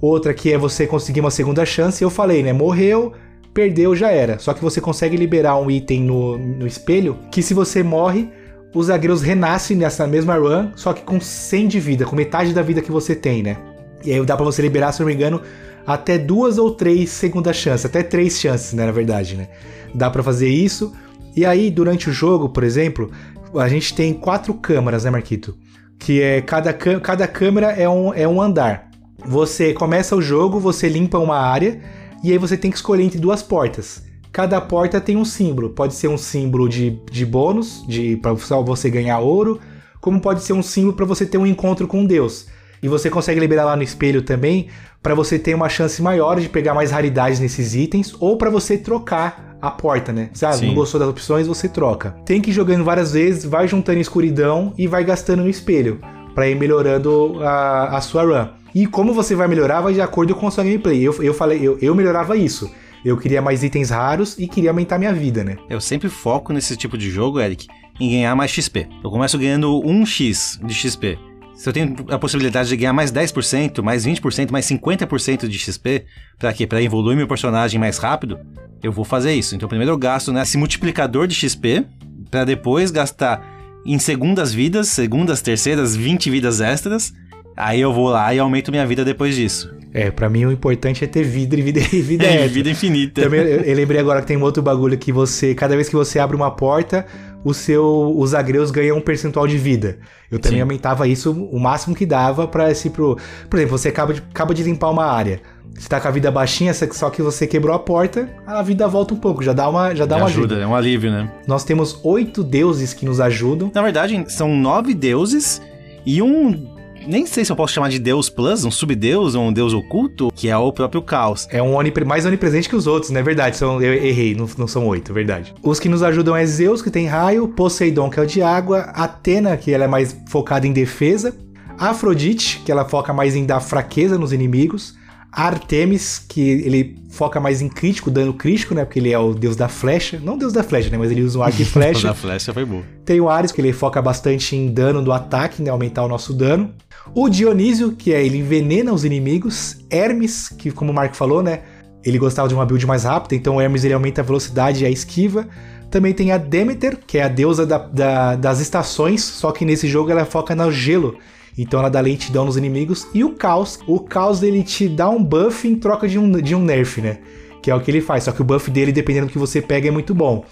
Speaker 2: Outra que é você conseguir uma segunda chance. Eu falei, né? Morreu, perdeu, já era. Só que você consegue liberar um item no, no espelho que se você morre, os zagueiros renascem nessa mesma run, só que com 100 de vida, com metade da vida que você tem, né? E aí dá pra você liberar, se não me engano, até duas ou três segundas chances, até três chances, né, na verdade, né? Dá pra fazer isso. E aí, durante o jogo, por exemplo, a gente tem quatro câmaras, né, Marquito? Que é cada, cada câmera é um, é um andar. Você começa o jogo, você limpa uma área e aí você tem que escolher entre duas portas. Cada porta tem um símbolo. Pode ser um símbolo de, de bônus, de para só você ganhar ouro, como pode ser um símbolo para você ter um encontro com Deus. E você consegue liberar lá no espelho também para você ter uma chance maior de pegar mais raridades nesses itens ou para você trocar a porta, né? Sabe?
Speaker 1: Sim.
Speaker 2: Não gostou das opções, você troca. Tem que ir jogando várias vezes, vai juntando escuridão e vai gastando no espelho para ir melhorando a, a sua run. E como você vai melhorar vai de acordo com a sua gameplay. Eu, eu falei, eu, eu melhorava isso. Eu queria mais itens raros e queria aumentar minha vida, né?
Speaker 1: Eu sempre foco nesse tipo de jogo, Eric, em ganhar mais XP. Eu começo ganhando 1x de XP. Se eu tenho a possibilidade de ganhar mais 10%, mais 20%, mais 50% de XP, pra quê? Pra evoluir meu personagem mais rápido, eu vou fazer isso. Então primeiro eu gasto nesse multiplicador de XP, pra depois gastar em segundas vidas, segundas, terceiras, 20 vidas extras. Aí eu vou lá e aumento minha vida depois disso.
Speaker 2: É, pra mim o importante é ter vida e vida, e vida
Speaker 1: É, vida infinita.
Speaker 2: Também eu, eu lembrei agora que tem um outro bagulho que você, cada vez que você abre uma porta, o seu, os agreus ganham um percentual de vida. Eu também
Speaker 1: Sim.
Speaker 2: aumentava isso o máximo que dava pra esse pro. Por exemplo, você acaba de, acaba de limpar uma área. Você tá com a vida baixinha, só que você quebrou a porta, a vida volta um pouco, já dá uma, já dá
Speaker 1: Me
Speaker 2: uma
Speaker 1: ajuda,
Speaker 2: ajuda.
Speaker 1: é um alívio, né?
Speaker 2: Nós temos oito deuses que nos ajudam.
Speaker 1: Na verdade, são nove deuses e um. Nem sei se eu posso chamar de Deus Plus, um subdeus ou um deus oculto, que é o próprio Caos.
Speaker 2: É um onipre- mais onipresente que os outros, não é verdade? São, eu errei, não, não são oito, verdade. Os que nos ajudam é Zeus, que tem raio, Poseidon, que é o de água, Atena, que ela é mais focada em defesa, Afrodite, que ela foca mais em dar fraqueza nos inimigos, Artemis, que ele foca mais em crítico, dano crítico, né? Porque ele é o deus da flecha. Não deus da flecha, né? Mas ele usa um arco e flecha.
Speaker 1: da flecha foi boa.
Speaker 2: Tem o Ares, que ele foca bastante em dano do ataque, né? Aumentar o nosso dano. O Dionísio, que é ele envenena os inimigos. Hermes, que como o Marco falou, né? Ele gostava de uma build mais rápida, então o Hermes ele aumenta a velocidade e a esquiva. Também tem a Demeter, que é a deusa da- da- das estações, só que nesse jogo ela foca no gelo. Então ela dá lentidão nos inimigos. E o Caos. O Caos ele te dá um buff em troca de um, de um nerf, né? Que é o que ele faz. Só que o buff dele, dependendo do que você pega, é muito bom.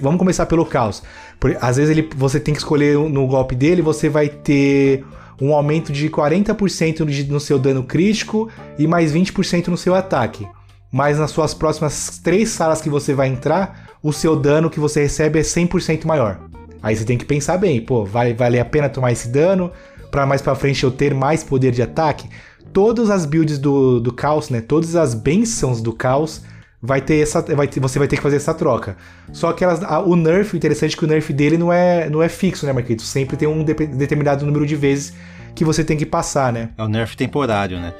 Speaker 2: Vamos começar pelo Caos. Às vezes ele, você tem que escolher no golpe dele, você vai ter um aumento de 40% de- no seu dano crítico e mais 20% no seu ataque. Mas nas suas próximas três salas que você vai entrar, o seu dano que você recebe é 100% maior. Aí você tem que pensar bem, pô, vai valer a pena tomar esse dano para mais pra frente eu ter mais poder de ataque? Todas as builds do, do caos, né? Todas as bênçãos do caos vai ter essa, vai ter- você vai ter que fazer essa troca. Só que elas, a- o nerf, interessante é que o nerf dele não é, não é fixo, né, Marquito? Sempre tem um depe- determinado número de vezes que você tem que passar, né?
Speaker 1: É o nerf temporário, né?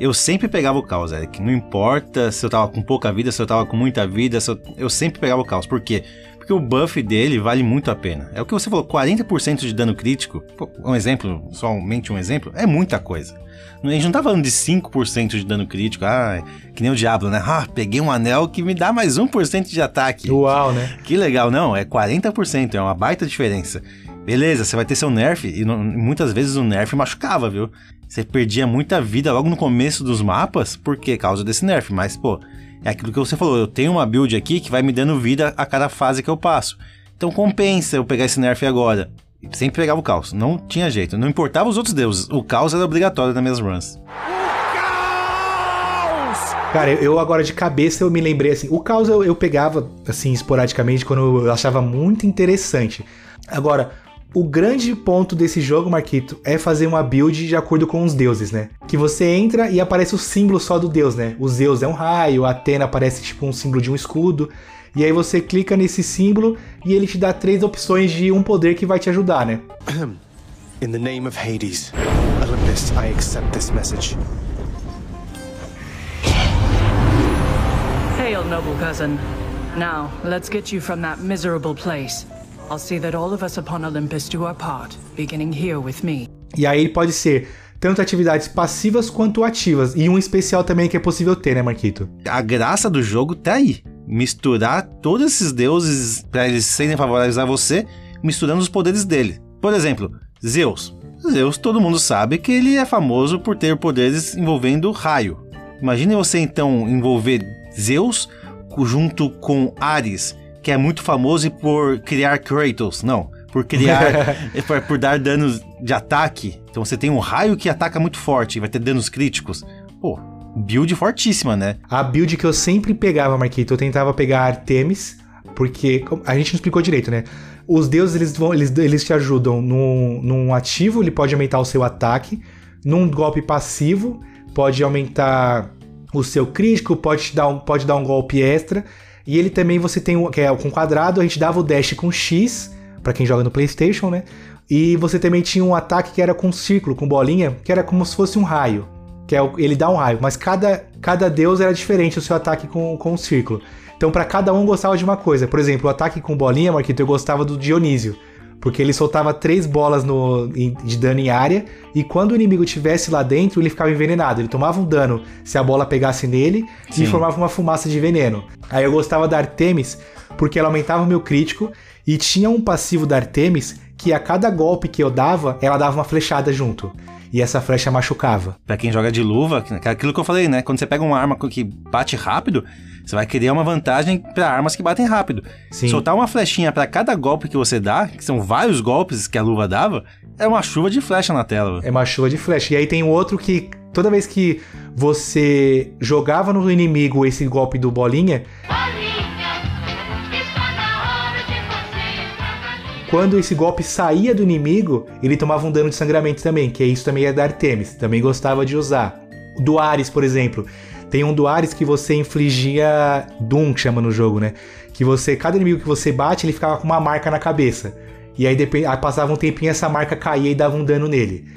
Speaker 1: Eu sempre pegava o caos, Eric. Não importa se eu tava com pouca vida, se eu tava com muita vida, se eu, eu sempre pegava o caos. Por quê? Porque o buff dele vale muito a pena. É o que você falou, 40% de dano crítico. Pô, um exemplo, somente um exemplo, é muita coisa. A gente não tá falando de 5% de dano crítico, ah, que nem o Diablo, né? Ah, peguei um anel que me dá mais 1% de ataque.
Speaker 2: Uau, né?
Speaker 1: Que legal, não, é 40%, é uma baita diferença. Beleza, você vai ter seu nerf, e muitas vezes o nerf machucava, viu? Você perdia muita vida logo no começo dos mapas, por quê? Causa desse nerf, mas, pô, é aquilo que você falou, eu tenho uma build aqui que vai me dando vida a cada fase que eu passo. Então compensa eu pegar esse nerf agora. Sempre pegava o caos, não tinha jeito, não importava os outros deuses, o caos era obrigatório nas minhas runs.
Speaker 2: Cara, eu agora de cabeça eu me lembrei assim, o caos eu, eu pegava assim esporadicamente quando eu achava muito interessante. Agora, o grande ponto desse jogo, Marquito, é fazer uma build de acordo com os deuses, né? Que você entra e aparece o símbolo só do deus, né? O Zeus é um raio, a Atena aparece tipo um símbolo de um escudo. E aí você clica nesse símbolo e ele te dá três opções de um poder que vai te ajudar, né?
Speaker 7: In the name of Hades, Olympus, I accept this message.
Speaker 8: Hail, noble cousin. Now, let's get you from that miserable place. I'll see that all of us upon Olympus do our part, beginning here with me.
Speaker 2: E aí pode ser tanto atividades passivas quanto ativas. E um especial também que é possível ter, né, Marquito?
Speaker 1: A graça do jogo tá aí. Misturar todos esses deuses para eles serem favoráveis a você, misturando os poderes dele. Por exemplo, Zeus. Zeus, todo mundo sabe que ele é famoso por ter poderes envolvendo raio. Imagine você então envolver Zeus junto com Ares, que é muito famoso por criar Kratos. Não, por criar, por, por dar danos de ataque. Então você tem um raio que ataca muito forte e vai ter danos críticos. Pô, build fortíssima, né?
Speaker 2: A build que eu sempre pegava, Marquito, eu tentava pegar Artemis, porque a gente não explicou direito, né? Os deuses, eles, vão, eles, eles te ajudam num, num ativo, ele pode aumentar o seu ataque. Num golpe passivo, pode aumentar o seu crítico, pode, te dar um, pode dar um golpe extra. E ele também, você tem, que é com quadrado, a gente dava o dash com X, para quem joga no Playstation, né? E você também tinha um ataque que era com círculo, com bolinha, que era como se fosse um raio. Que é, ele dá um raio, mas cada, cada deus era diferente o seu ataque com, com o círculo. Então, para cada um gostava de uma coisa. Por exemplo, o ataque com bolinha, Marquito, eu gostava do Dionísio. Porque ele soltava três bolas no, de dano em área, e quando o inimigo estivesse lá dentro, ele ficava envenenado. Ele tomava um dano se a bola pegasse nele Sim. e formava uma fumaça de veneno. Aí eu gostava da Artemis, porque ela aumentava o meu crítico, e tinha um passivo da Artemis que a cada golpe que eu dava, ela dava uma flechada junto e essa flecha machucava.
Speaker 1: Para quem joga de luva, aquilo que eu falei, né? Quando você pega uma arma que bate rápido, você vai querer uma vantagem para armas que batem rápido. Sim. Soltar uma flechinha para cada golpe que você dá, que são vários golpes que a luva dava, é uma chuva de flecha na tela.
Speaker 2: É uma chuva de flecha. E aí tem outro que toda vez que você jogava no inimigo esse golpe do bolinha, quando esse golpe saía do inimigo, ele tomava um dano de sangramento também, que isso também é da Artemis, também gostava de usar. Do Ares, por exemplo, tem um do Ares que você infligia Doom, que chama no jogo, né? Que você, cada inimigo que você bate, ele ficava com uma marca na cabeça. E aí, aí passava um tempinho, essa marca caía e dava um dano nele.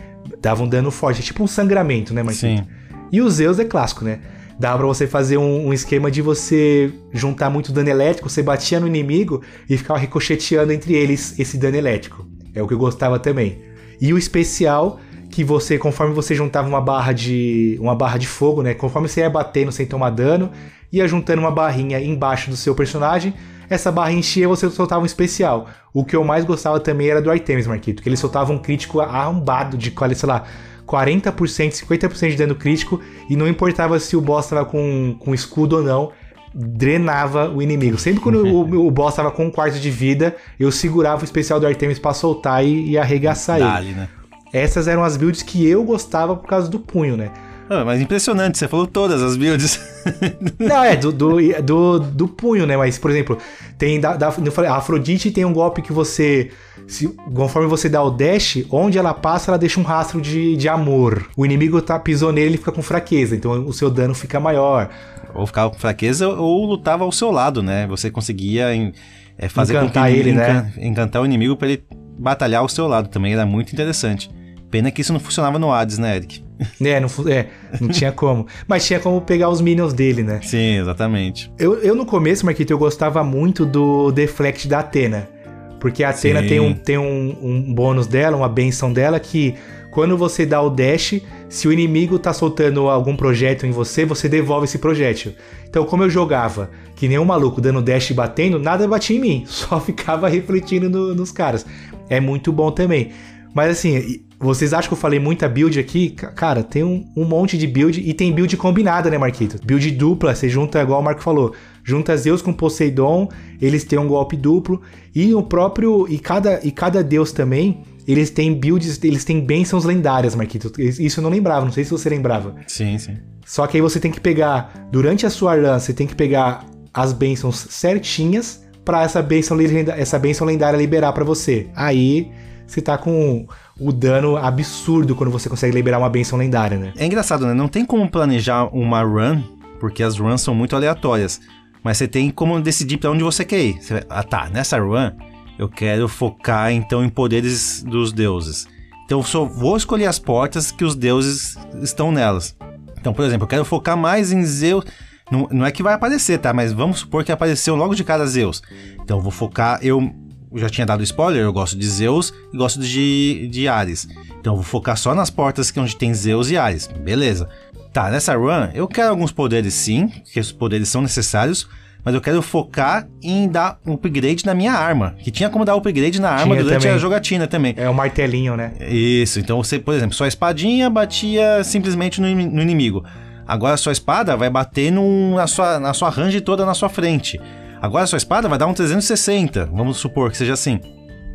Speaker 2: Dava um dano forte, é tipo um sangramento, né, Marquinhos? Sim. E o Zeus é clássico, né? Dava pra você fazer um, um, esquema de você juntar muito dano elétrico, você batia no inimigo e ficava ricocheteando entre eles esse dano elétrico. É o que eu gostava também. E o especial que você, conforme você juntava uma barra de uma barra de fogo, né, conforme você ia batendo sem tomar dano, ia juntando uma barrinha embaixo do seu personagem, essa barra enchia você soltava um especial. O que eu mais gostava também era do Artemis, Marquito, que ele soltava um crítico arrombado de, sei lá, 40%, 50% de dano crítico, e não importava se o boss estava com, com escudo ou não, drenava o inimigo. Sempre quando o, o boss estava com um quarto de vida, eu segurava o especial do Artemis para soltar e, e arregaçar ele. Né? Essas eram as builds que eu gostava por causa do punho, né?
Speaker 1: Ah, mas impressionante, você falou todas as builds.
Speaker 2: Não, é, do, do, do, do, punho, né? Mas, por exemplo, tem da, da, a Afrodite tem um golpe que você. Se, conforme você dá o dash, onde ela passa, ela deixa um rastro de, de amor. O inimigo tá, pisou nele, ele fica com fraqueza, então o seu dano fica maior.
Speaker 1: Ou ficava com fraqueza ou lutava ao seu lado, né? Você conseguia em, é, fazer
Speaker 2: encantar com que ele, ele né?
Speaker 1: encantar o inimigo para ele batalhar ao seu lado também, era muito interessante. Pena que isso não funcionava no Hades, né, Eric?
Speaker 2: É, não, é, não tinha como. Mas tinha como pegar os minions dele, né?
Speaker 1: Sim, exatamente.
Speaker 2: Eu, eu no começo, Marquito, eu gostava muito do Deflect da Atena. Porque a Atena tem, um, tem um, um bônus dela, uma benção dela, que quando você dá o dash, se o inimigo tá soltando algum projétil em você, você devolve esse projétil. Então, como eu jogava que nem um maluco dando dash e batendo, nada batia em mim, só ficava refletindo no, nos caras. É muito bom também. Mas assim, vocês acham que eu falei muita build aqui? Cara, tem um, um, monte de build e tem build combinada, né, Marquito? Build dupla, você junta, igual o Marco falou, junta Zeus com Poseidon, eles têm um golpe duplo e o próprio e cada e cada deus também, eles têm builds, eles têm bênçãos lendárias, Marquito. Isso eu não lembrava, não sei se você lembrava.
Speaker 1: Sim, sim.
Speaker 2: Só que aí você tem que pegar, durante a sua run, você tem que pegar as bênçãos certinhas para essa bênção essa bênção lendária liberar para você. Aí você tá com o dano absurdo quando você consegue liberar uma benção lendária, né?
Speaker 1: É engraçado, né? Não tem como planejar uma run, porque as runs são muito aleatórias. Mas você tem como decidir para onde você quer ir. Você ah, tá, nessa run eu quero focar então em poderes dos deuses. Então eu só vou escolher as portas que os deuses estão nelas. Então, por exemplo, eu quero focar mais em Zeus. Não, não é que vai aparecer, tá? Mas vamos supor que apareceu logo de cara Zeus. Então eu vou focar. Eu eu já tinha dado spoiler, eu gosto de Zeus e gosto de, de Ares. Então eu vou focar só nas portas que onde tem Zeus e Ares. Beleza. Tá, nessa run eu quero alguns poderes sim, que os poderes são necessários, mas eu quero focar em dar um upgrade na minha arma. Que tinha como dar upgrade na arma
Speaker 2: Tinha
Speaker 1: durante
Speaker 2: também.
Speaker 1: a jogatina também.
Speaker 2: É o martelinho, né?
Speaker 1: Isso, então você, por exemplo, sua espadinha batia simplesmente no, no inimigo. Agora sua espada vai bater num- na, sua, na sua range toda na sua frente. Agora sua espada vai dar um 360, vamos supor que seja assim.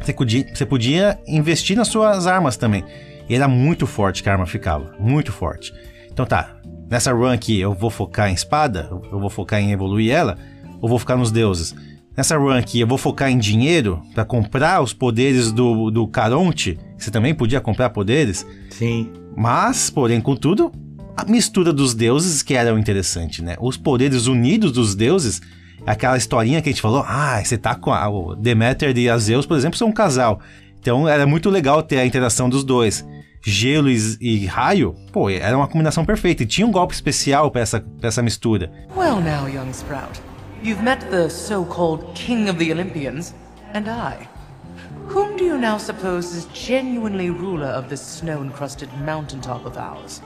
Speaker 1: Você podia, você podia investir nas suas armas também. E era muito forte que a arma ficava, muito forte. Então tá, nessa run aqui eu vou focar em espada, eu vou focar em evoluir ela, ou vou focar nos deuses? Nessa run aqui eu vou focar em dinheiro pra comprar os poderes do, do Caronte, você também podia comprar poderes.
Speaker 2: Sim.
Speaker 1: Mas, porém, contudo, a mistura dos deuses que era o interessante, né? Os poderes unidos dos deuses, aquela historinha que a gente falou, ah, você tá com a, o Deméter e a Zeus, por exemplo, são um casal. Então era muito legal ter a interação dos dois. Gelo e, e raio, pô, era uma combinação perfeita. E tinha um golpe especial pra essa, pra essa mistura.
Speaker 9: Well, now, young Sprout, you've met the so called King of the Olympians, and I. Whom do you now suppose is genuinely ruler of this snow encrusted mountaintop of ours?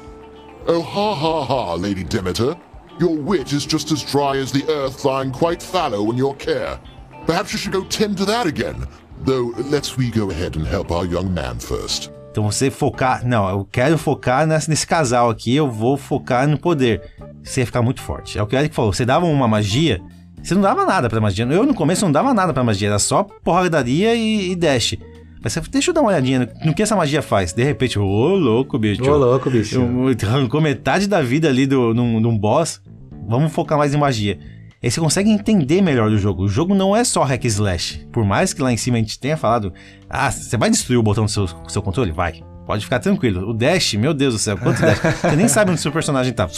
Speaker 4: Oh, ha ha ha, Lady Demeter. Your wit is just as dry as the earth lying quite fallow in your care. Perhaps you should go tend to that again. Though, let's we go ahead and help our young man first.
Speaker 1: Então você focar, não, eu quero focar nesse, casal aqui, eu vou focar no poder. Você ia ficar muito forte. É o que o Eric falou, você dava uma magia, você não dava nada pra magia. Eu no começo não dava nada pra magia, era só porradaria e, e dash. Mas você, deixa eu dar uma olhadinha no, no que essa magia faz. De repente, ô louco, bicho.
Speaker 2: Ô, louco, bicho.
Speaker 1: Eu- Arrancou metade da vida ali do, num, num boss. Vamos focar mais em magia. Aí você consegue entender melhor do jogo. O jogo não é só hack slash. Por mais que lá em cima a gente tenha falado, ah, você vai destruir o botão do seu, seu controle? Vai. Pode ficar tranquilo. O dash, meu Deus do céu, quanto dash. Você nem sabe onde seu personagem tá.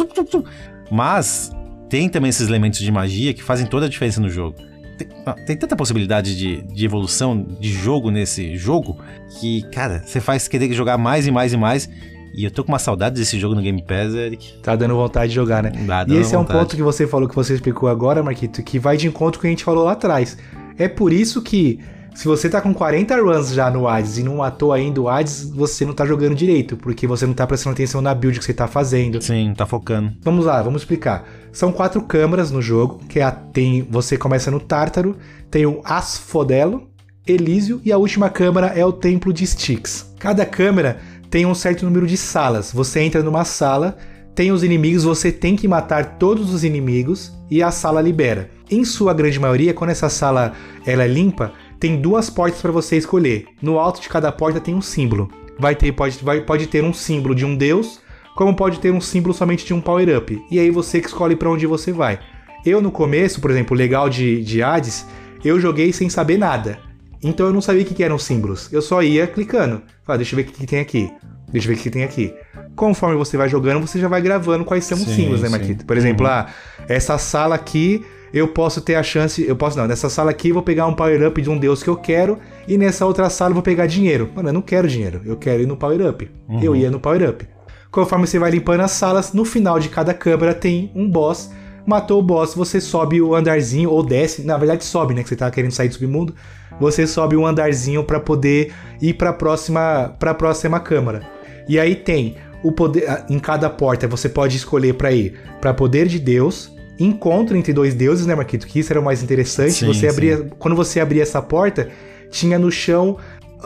Speaker 1: Mas tem também esses elementos de magia que fazem toda a diferença no jogo. Tem, ah, tem tanta possibilidade de, de evolução de jogo nesse jogo que, cara, você faz querer jogar mais e mais e mais. E eu tô com uma saudade desse jogo no Game Pass, Eric.
Speaker 2: Tá dando vontade de jogar, né?
Speaker 1: Dá,
Speaker 2: e
Speaker 1: dando
Speaker 2: esse é um
Speaker 1: vontade.
Speaker 2: ponto que você falou, que você explicou agora, Marquito, que vai de encontro com o que a gente falou lá atrás. É por isso que, se você tá com 40 runs já no Hades e não matou ainda o Hades, você não tá jogando direito, porque você não tá prestando atenção na build que você tá fazendo.
Speaker 1: Sim, tá focando.
Speaker 2: Vamos lá, vamos explicar. São quatro câmaras no jogo, que é a, tem, você começa no Tártaro, tem o Asfodelo, Elísio e a última câmara é o Templo de Styx. Cada câmara tem um certo número de salas. Você entra numa sala, tem os inimigos, você tem que matar todos os inimigos e a sala libera. Em sua grande maioria, quando essa sala ela é limpa, tem duas portas para você escolher. No alto de cada porta tem um símbolo. Vai ter, pode, vai, pode ter um símbolo de um deus, como pode ter um símbolo somente de um power-up. E aí você que escolhe para onde você vai. Eu no começo, por exemplo, legal de, de Hades, eu joguei sem saber nada. Então eu não sabia o que, que eram símbolos. Eu só ia clicando. Ah, deixa eu ver o que, que tem aqui. Deixa eu ver o que, tem aqui. Conforme você vai jogando, você já vai gravando quais são os
Speaker 1: Sim,
Speaker 2: símbolos, né. Marquito? Por exemplo, ah, essa sala aqui eu posso ter a chance. Eu posso não, nessa sala aqui eu vou pegar um power-up de um deus que eu quero. E nessa outra sala eu vou pegar dinheiro. Mano, eu não quero dinheiro. Eu quero ir no power-up. Eu ia no power-up. Conforme você vai limpando as salas, no final de cada câmara tem um boss. Matou o boss, você sobe o andarzinho ou desce. Na verdade, sobe, né? Que você tá querendo sair do submundo. Você sobe um andarzinho pra poder ir pra próxima, pra próxima câmara. E aí tem o poder. Em cada porta você pode escolher pra ir pra poder de Deus. Encontro entre dois deuses, né, Marquito? Que isso era o mais interessante.
Speaker 1: Sim,
Speaker 2: você
Speaker 1: sim.
Speaker 2: abria, quando você abria essa porta, tinha no chão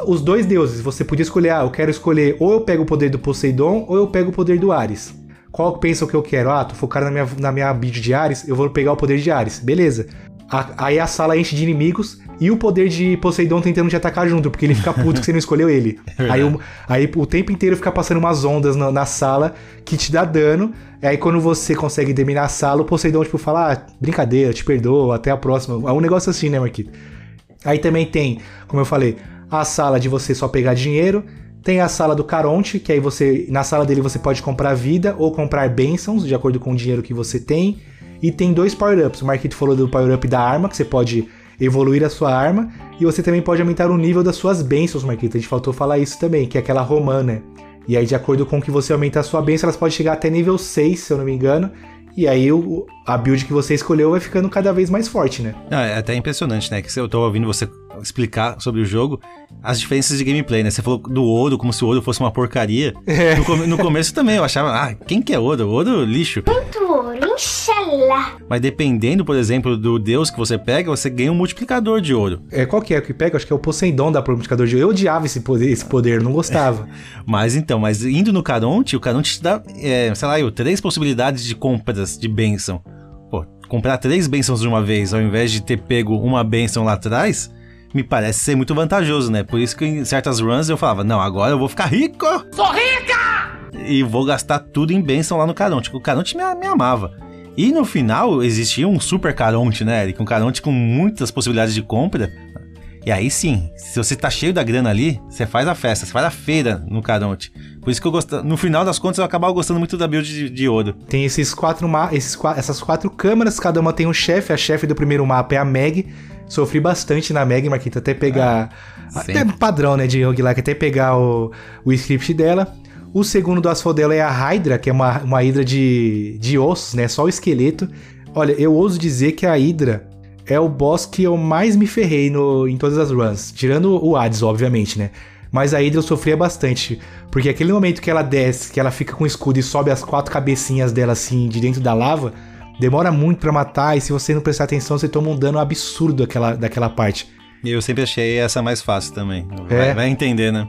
Speaker 2: os dois deuses. Você podia escolher, ah, eu quero escolher ou eu pego o poder do Poseidon ou eu pego o poder do Ares. Qual pensa o que eu quero? Ah, tô focado na minha, na minha build de Ares, eu vou pegar o poder de Ares. Beleza. A- aí a sala enche de inimigos e o poder de Poseidon tentando te atacar junto, porque ele fica puto que você não escolheu ele. Aí o, aí o tempo inteiro fica passando umas ondas na, na sala que te dá dano. Aí quando você consegue terminar a sala, o Poseidon tipo fala, ah, brincadeira, te perdoo, até a próxima. É um negócio assim, né, Marquito? Aí também tem, como eu falei, a sala de você só pegar dinheiro. Tem a sala do Caronte, que aí você. Na sala dele você pode comprar vida ou comprar bênçãos, de acordo com o dinheiro que você tem. E tem dois power-ups. O Marquito falou do power-up da arma, que você pode evoluir a sua arma. E você também pode aumentar o nível das suas bênçãos, Marquito. A gente faltou falar isso também, que é aquela romã, né? E aí, de acordo com que você aumenta a sua bênção, elas podem chegar até nível 6, se eu não me engano. E aí a build que você escolheu vai ficando cada vez mais forte, né?
Speaker 1: É até impressionante, né? Que eu tô ouvindo você explicar sobre o jogo, as diferenças de gameplay, né? Você falou do ouro como se o ouro fosse uma porcaria.
Speaker 2: É.
Speaker 1: No, come- no começo também eu achava, ah, quem que é ouro? Ouro, lixo.
Speaker 10: Muito ouro, inshallah.
Speaker 1: Mas dependendo, por exemplo, do deus que você pega, você ganha um multiplicador de ouro.
Speaker 2: É, qual que é o que pega? Acho que é o Poseidon da multiplicador de Eu odiava esse poder, esse poder, não gostava.
Speaker 1: Mas então, mas indo no Caronte, o Caronte te dá, é, sei lá, eu, três possibilidades de compras de bênção. Pô, comprar três bênçãos de uma vez, ao invés de ter pego uma bênção lá atrás, me parece ser muito vantajoso, né? Por isso que em certas runs eu falava, não, agora eu vou ficar rico!
Speaker 10: Sou rica!
Speaker 1: E vou gastar tudo em bênção lá no Caronte. O Caronte me, me amava. E no final existia um super Caronte, né, Eric? Um Caronte com muitas possibilidades de compra. E aí sim, se você tá cheio da grana ali, você faz a festa, você faz a feira no Caronte. Por isso que eu gosto. No final das contas, eu acabava gostando muito da build de, de ouro.
Speaker 2: Tem esses quatro ma esses, essas quatro câmaras, cada uma tem um chefe. A chefe do primeiro mapa é a Meg. Sofri bastante na Meg, Marquito, até pegar. até
Speaker 1: sempre.
Speaker 2: padrão, né, de roguelike, até pegar o, o script dela. O segundo do Asphodel é a Hydra, que é uma, uma Hydra de, de ossos, né? Só o esqueleto. Olha, eu ouso dizer que a Hydra é o boss que eu mais me ferrei no, em todas as runs. Tirando o Hades, obviamente, né? Mas a Hydra eu sofria bastante. Porque aquele momento que ela desce, que ela fica com o escudo e sobe as quatro cabecinhas dela assim de dentro da lava, demora muito pra matar. E se você não prestar atenção, você toma um dano absurdo daquela, daquela parte.
Speaker 1: E eu sempre achei essa mais fácil também.
Speaker 2: É.
Speaker 1: Vai, vai entender, né?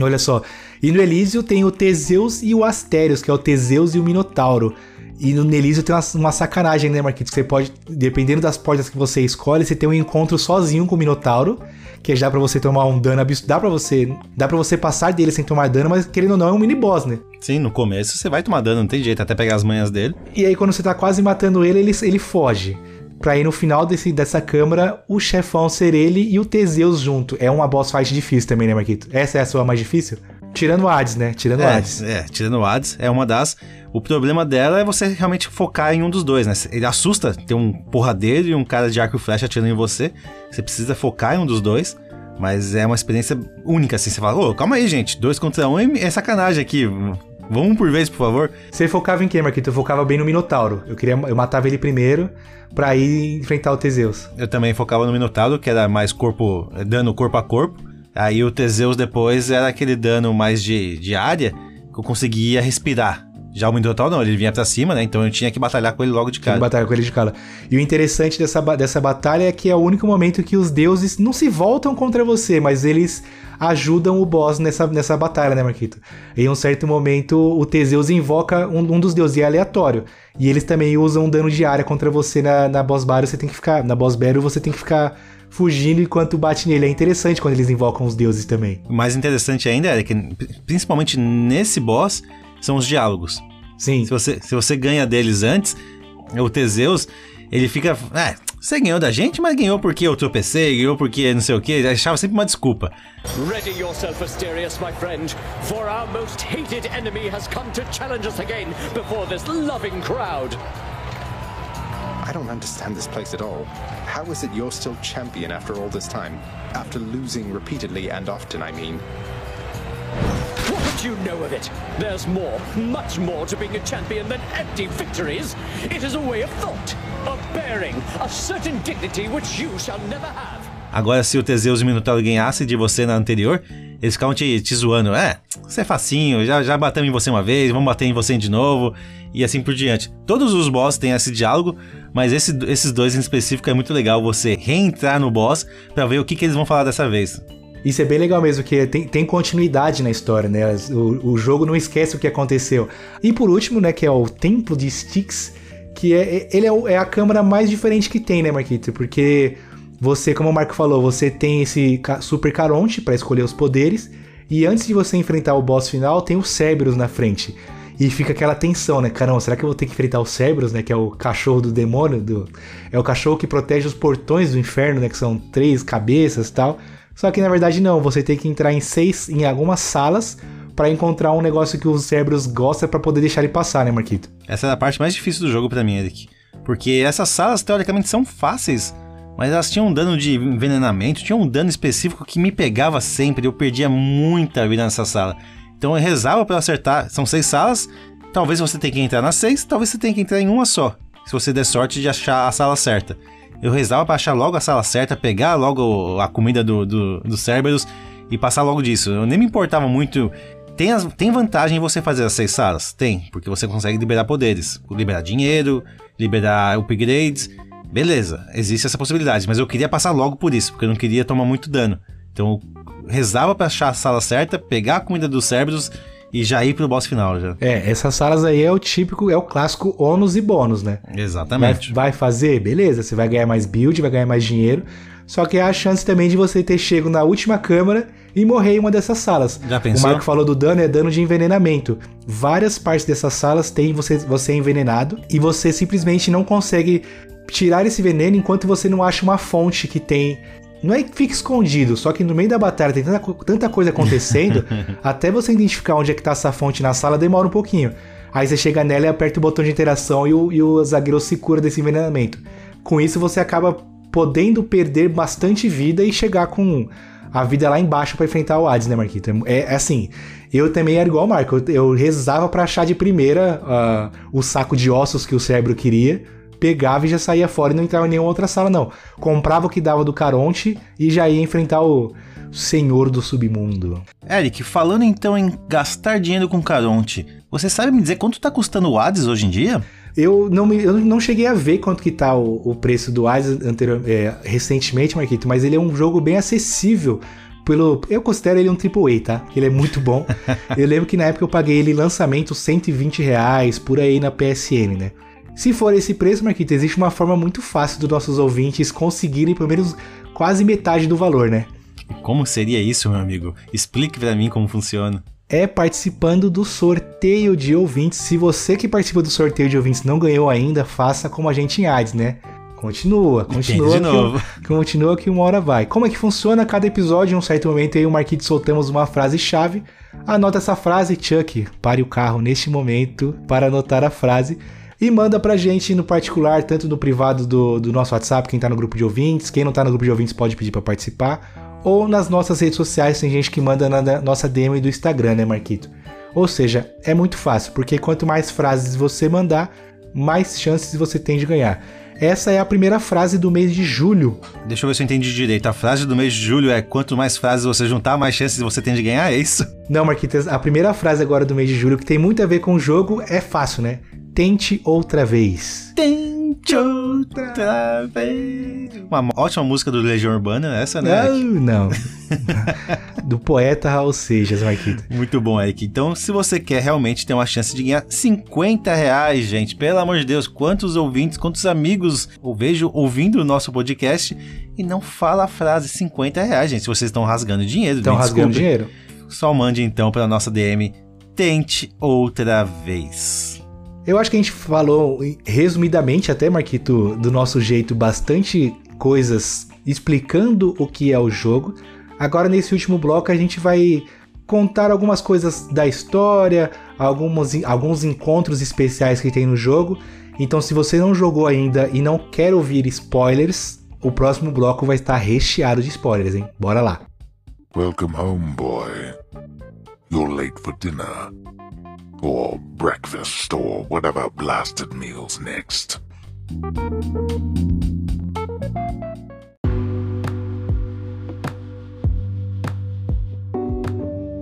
Speaker 2: Olha só. E no Elísio tem o Teseus e o Astérios, que é o Teseus e o Minotauro. E no Elísio tem uma, uma sacanagem, né, Marquito? Você pode, dependendo das portas que você escolhe, você tem um encontro sozinho com o Minotauro, que já pra você tomar um dano absurdo. Dá pra você, dá para você passar dele sem tomar dano, mas querendo ou não é um mini boss, né?
Speaker 1: Sim, no começo você vai tomar dano, não tem jeito, até pegar as manhas dele.
Speaker 2: E aí quando você tá quase matando ele, ele, ele foge. Pra ir no final desse, dessa câmara, o chefão ser ele e o Teseus junto. É uma boss fight difícil também, né, Marquito? Essa é a sua mais difícil? Tirando o Hades, né? Tirando o
Speaker 1: É,
Speaker 2: Hades.
Speaker 1: é, tirando o Hades, é uma das. O problema dela é você realmente focar em um dos dois, né? Ele assusta ter um porradeiro e um cara de arco e flecha atirando em você. Você precisa focar em um dos dois. Mas é uma experiência única, assim. Você fala, ô, calma aí, gente. Dois contra um é sacanagem aqui. Vamos um por vez, por favor.
Speaker 2: Você focava em quem, Marquito? Eu focava bem no Minotauro. Eu queria, eu matava ele primeiro pra ir enfrentar o Teseus.
Speaker 1: Eu também focava no Minotauro, que era mais corpo. dano corpo a corpo. Aí o Teseus depois era aquele dano mais de, de área que eu conseguia respirar. Já o Minotauro não, ele vinha pra cima, né? Então eu tinha que batalhar com ele logo de
Speaker 2: Tinha
Speaker 1: cara.
Speaker 2: que batalhar com ele de cara. E o interessante dessa, dessa batalha é que é o único momento que os deuses não se voltam contra você, mas eles ajudam o boss nessa, nessa batalha, né, Marquito? Em um certo momento, o Teseus invoca um, um dos deuses, e é aleatório. E eles também usam dano de área contra você na, na boss battle, você tem que ficar. Na boss battle você tem que ficar fugindo enquanto bate nele. É interessante quando eles invocam os deuses também.
Speaker 1: O mais interessante ainda é que, principalmente nesse boss, são os diálogos.
Speaker 2: Sim.
Speaker 1: Se você, se você ganha deles antes, o Teseus, ele fica. É, você ganhou da gente, mas ganhou porque eu tropecei, ganhou porque não sei o que. Ele achava sempre uma desculpa.
Speaker 11: Ready yourself, Asterius, my friend, for our most hated enemy has come to challenge us again before this loving crowd.
Speaker 12: I don't understand this place at all. How is it you're still champion after all this time? After losing repeatedly and often, I mean.
Speaker 11: What do you know of it? There's more, much more to being a champion than empty victories. It is a way of thought, a bearing, a certain dignity which you shall never have.
Speaker 1: Agora, se o Teseus e o Minotauro de você na anterior, eles ficavam te, te zoando. É, você é facinho, já, já batemos em você uma vez, vamos bater em você de novo, e assim por diante. Todos os boss têm esse diálogo, mas esse- esses dois em específico é muito legal você reentrar no boss pra ver o que, que eles vão falar dessa vez.
Speaker 2: Isso é bem legal mesmo, que tem, tem continuidade na história, né? O, o jogo não esquece o que aconteceu. E por último, né, que é o Templo de Styx, que é, ele é, é a câmara mais diferente que tem, né, Marquito? Porque você, como o Marco falou, você tem esse Super Caronte para escolher os poderes, e antes de você enfrentar o boss final, tem o Cerberus na frente. E fica aquela tensão, né? Caramba, será que eu vou ter que enfrentar o Cerberus, né? Que é o cachorro do demônio, do... é o cachorro que protege os portões do inferno, né? Que são três cabeças e tal. Só que na verdade não, você tem que entrar em seis, em algumas salas para encontrar um negócio que o Cerberus gosta para poder deixar ele passar, né, Marquito?
Speaker 1: Essa é a parte mais difícil do jogo pra mim, Eric. Porque essas salas, teoricamente, são fáceis, mas elas tinham um dano de envenenamento, tinham um dano específico que me pegava sempre, eu perdia muita vida nessa sala. Então eu rezava pra acertar. São seis salas, Talvez você tenha que entrar nas seis, talvez você tenha que entrar em uma só. Se você der sorte de achar a sala certa. Eu rezava pra achar logo a sala certa, pegar logo a comida do, do, do Cerberus e passar logo disso. Eu nem me importava muito. Tem, as, tem vantagem em você fazer as seis salas? Tem, porque você consegue liberar poderes. Liberar dinheiro, liberar upgrades. Beleza, existe essa possibilidade, mas eu queria passar logo por isso, porque eu não queria tomar muito dano. Então eu rezava pra achar a sala certa, pegar a comida dos Cerberus e já ir pro boss final já.
Speaker 2: É, essas salas aí é o típico, é o clássico ônus e bônus, né?
Speaker 1: Exatamente.
Speaker 2: Vai, vai fazer? Beleza, você vai ganhar mais build, vai ganhar mais dinheiro. Só que há a chance também de você ter chego na última câmara e morrer em uma dessas salas.
Speaker 1: Já pensou?
Speaker 2: O Marco falou do dano, é dano de envenenamento. Várias partes dessas salas tem você, você é envenenado e você simplesmente não consegue tirar esse veneno enquanto você não acha uma fonte que tem não é que fica escondido, só que no meio da batalha tem tanta, tanta coisa acontecendo, até você identificar onde é que tá essa fonte na sala demora um pouquinho. Aí você chega nela e aperta o botão de interação e o, e o zagueiro se cura desse envenenamento. Com isso você acaba podendo perder bastante vida e chegar com a vida lá embaixo para enfrentar o Hades, né, Marquito? É, é, assim, eu também era igual o Marco, eu, eu rezava para achar de primeira uh, o saco de ossos que o cérebro queria, pegava e já saía fora e não entrava em nenhuma outra sala, não. Comprava o que dava do Caronte e já ia enfrentar o Senhor do Submundo.
Speaker 1: Eric, falando então em gastar dinheiro com Caronte, você sabe me dizer quanto tá custando o Hades hoje em dia?
Speaker 2: Eu não, eu não cheguei a ver quanto que tá o, o preço do Hades anterior, é, recentemente, Marquito, mas ele é um jogo bem acessível pelo. Eu considero ele um AAA, tá? Ele é muito bom. eu lembro que na época eu paguei ele lançamento 120 reais por aí na PSN, né? Se for esse preço, Marquito, existe uma forma muito fácil dos nossos ouvintes conseguirem pelo menos quase metade do valor, né?
Speaker 1: Como seria isso, meu amigo? Explique para mim como funciona.
Speaker 2: É participando do sorteio de ouvintes. Se você que participa do sorteio de ouvintes não ganhou ainda, faça como a gente em Hades, né? Continua, continua.
Speaker 1: de novo.
Speaker 2: Que, continua que uma hora vai. Como é que funciona cada episódio? Em um certo momento aí o Marquito soltamos uma frase-chave. Anota essa frase, Chuck. Pare o carro neste momento para anotar a frase e manda pra gente no particular, tanto no privado do, do nosso WhatsApp, quem tá no grupo de ouvintes, quem não tá no grupo de ouvintes pode pedir para participar, ou nas nossas redes sociais, tem gente que manda na nossa DM do Instagram, né, Marquito? Ou seja, é muito fácil, porque quanto mais frases você mandar, mais chances você tem de ganhar. Essa é a primeira frase do mês de julho.
Speaker 1: Deixa eu ver se eu entendi direito. A frase do mês de julho é quanto mais frases você juntar, mais chances você tem de ganhar, é isso?
Speaker 2: Não, Marquitas, a primeira frase agora do mês de julho, que tem muito a ver com o jogo, é fácil, né? Tente outra vez.
Speaker 1: Tente outra vez. Uma ótima música do Legião Urbana, essa, né?
Speaker 2: Não, não. do poeta Raul Seixas, Marquito.
Speaker 1: Muito bom, Eric. Então, se você quer realmente ter uma chance de ganhar 50 reais, gente, pelo amor de Deus, quantos ouvintes, quantos amigos eu vejo ouvindo o nosso podcast e não fala a frase 50 reais, gente, se vocês estão rasgando dinheiro.
Speaker 2: Estão rasgando desculpe. dinheiro?
Speaker 1: Só mande então para nossa DM. Tente outra vez.
Speaker 2: Eu acho que a gente falou resumidamente, até Marquito, do nosso jeito, bastante coisas explicando o que é o jogo. Agora, nesse último bloco, a gente vai contar algumas coisas da história, alguns, alguns encontros especiais que tem no jogo. Então, se você não jogou ainda e não quer ouvir spoilers, o próximo bloco vai estar recheado de spoilers, hein? Bora lá.
Speaker 4: Welcome home, boy. You're late for dinner. Or breakfast, or whatever blasted meal's next.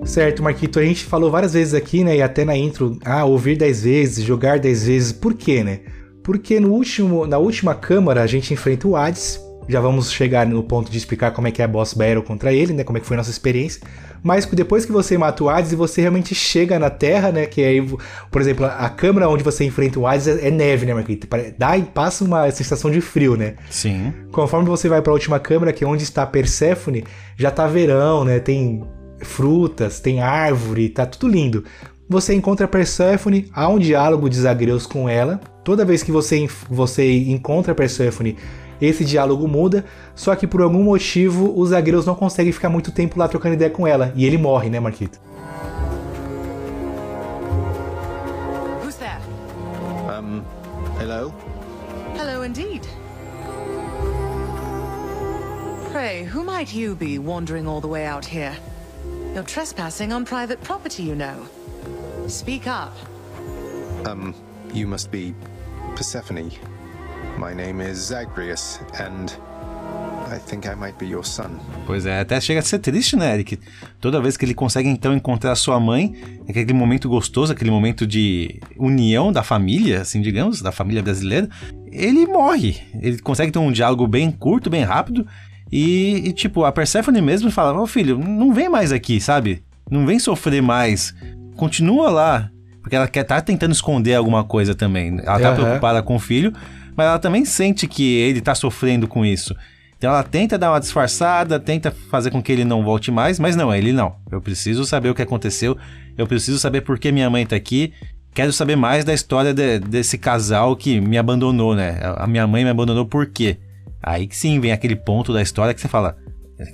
Speaker 2: Certo, Marquito, a gente falou várias vezes aqui, né, e até na intro, ah, ouvir 10 vezes, jogar 10 vezes, por quê, né? Porque no último, na última câmara a gente enfrenta o Hades, já vamos chegar no ponto de explicar como é que é a boss battle contra ele, né, como é que foi a nossa experiência, mas depois que você mata o Hades e você realmente chega na Terra, né? Que aí, por exemplo, a câmera onde você enfrenta o Hades é, é neve, né, Marquito? Dá e passa uma sensação de frio, né?
Speaker 1: Sim.
Speaker 2: Conforme você vai para a última câmera, que é onde está Perséfone, já tá verão, né? Tem frutas, tem árvore, tá tudo lindo. Você encontra Perséfone, há um diálogo de Zagreus com ela. Toda vez que você, você encontra Perséfone, esse diálogo muda, só que por algum motivo os zagueiros não conseguem ficar muito tempo lá trocando ideia com ela. E ele morre, né, Marquito?
Speaker 12: Um, hello?
Speaker 13: Hello indeed. Pray, who might you be wandering all the way out here? You're trespassing on private property, you know. Speak up.
Speaker 12: Um, you must be Persephone. My name is Zagreus, and I think I might be your son.
Speaker 1: Pois é, até chega a ser triste, né, Eric? Toda vez que ele consegue então encontrar sua mãe, é aquele momento gostoso, aquele momento de união da família, assim, digamos, da família brasileira, ele morre. Ele consegue ter um diálogo bem curto, bem rápido, e, e tipo, a Persephone mesmo fala: Ô oh, filho, não vem mais aqui, sabe? Não vem sofrer mais. Continua lá. Porque ela quer tá tentando esconder alguma coisa também. Ela tá uhum. preocupada com o filho, mas ela também sente que ele tá sofrendo com isso. Então ela tenta dar uma disfarçada, tenta fazer com que ele não volte mais, mas não, ele não. Eu preciso saber o que aconteceu, eu preciso saber por que minha mãe tá aqui. Quero saber mais da história de, desse casal que me abandonou, né? A minha mãe me abandonou por quê? Aí que sim vem aquele ponto da história que você fala: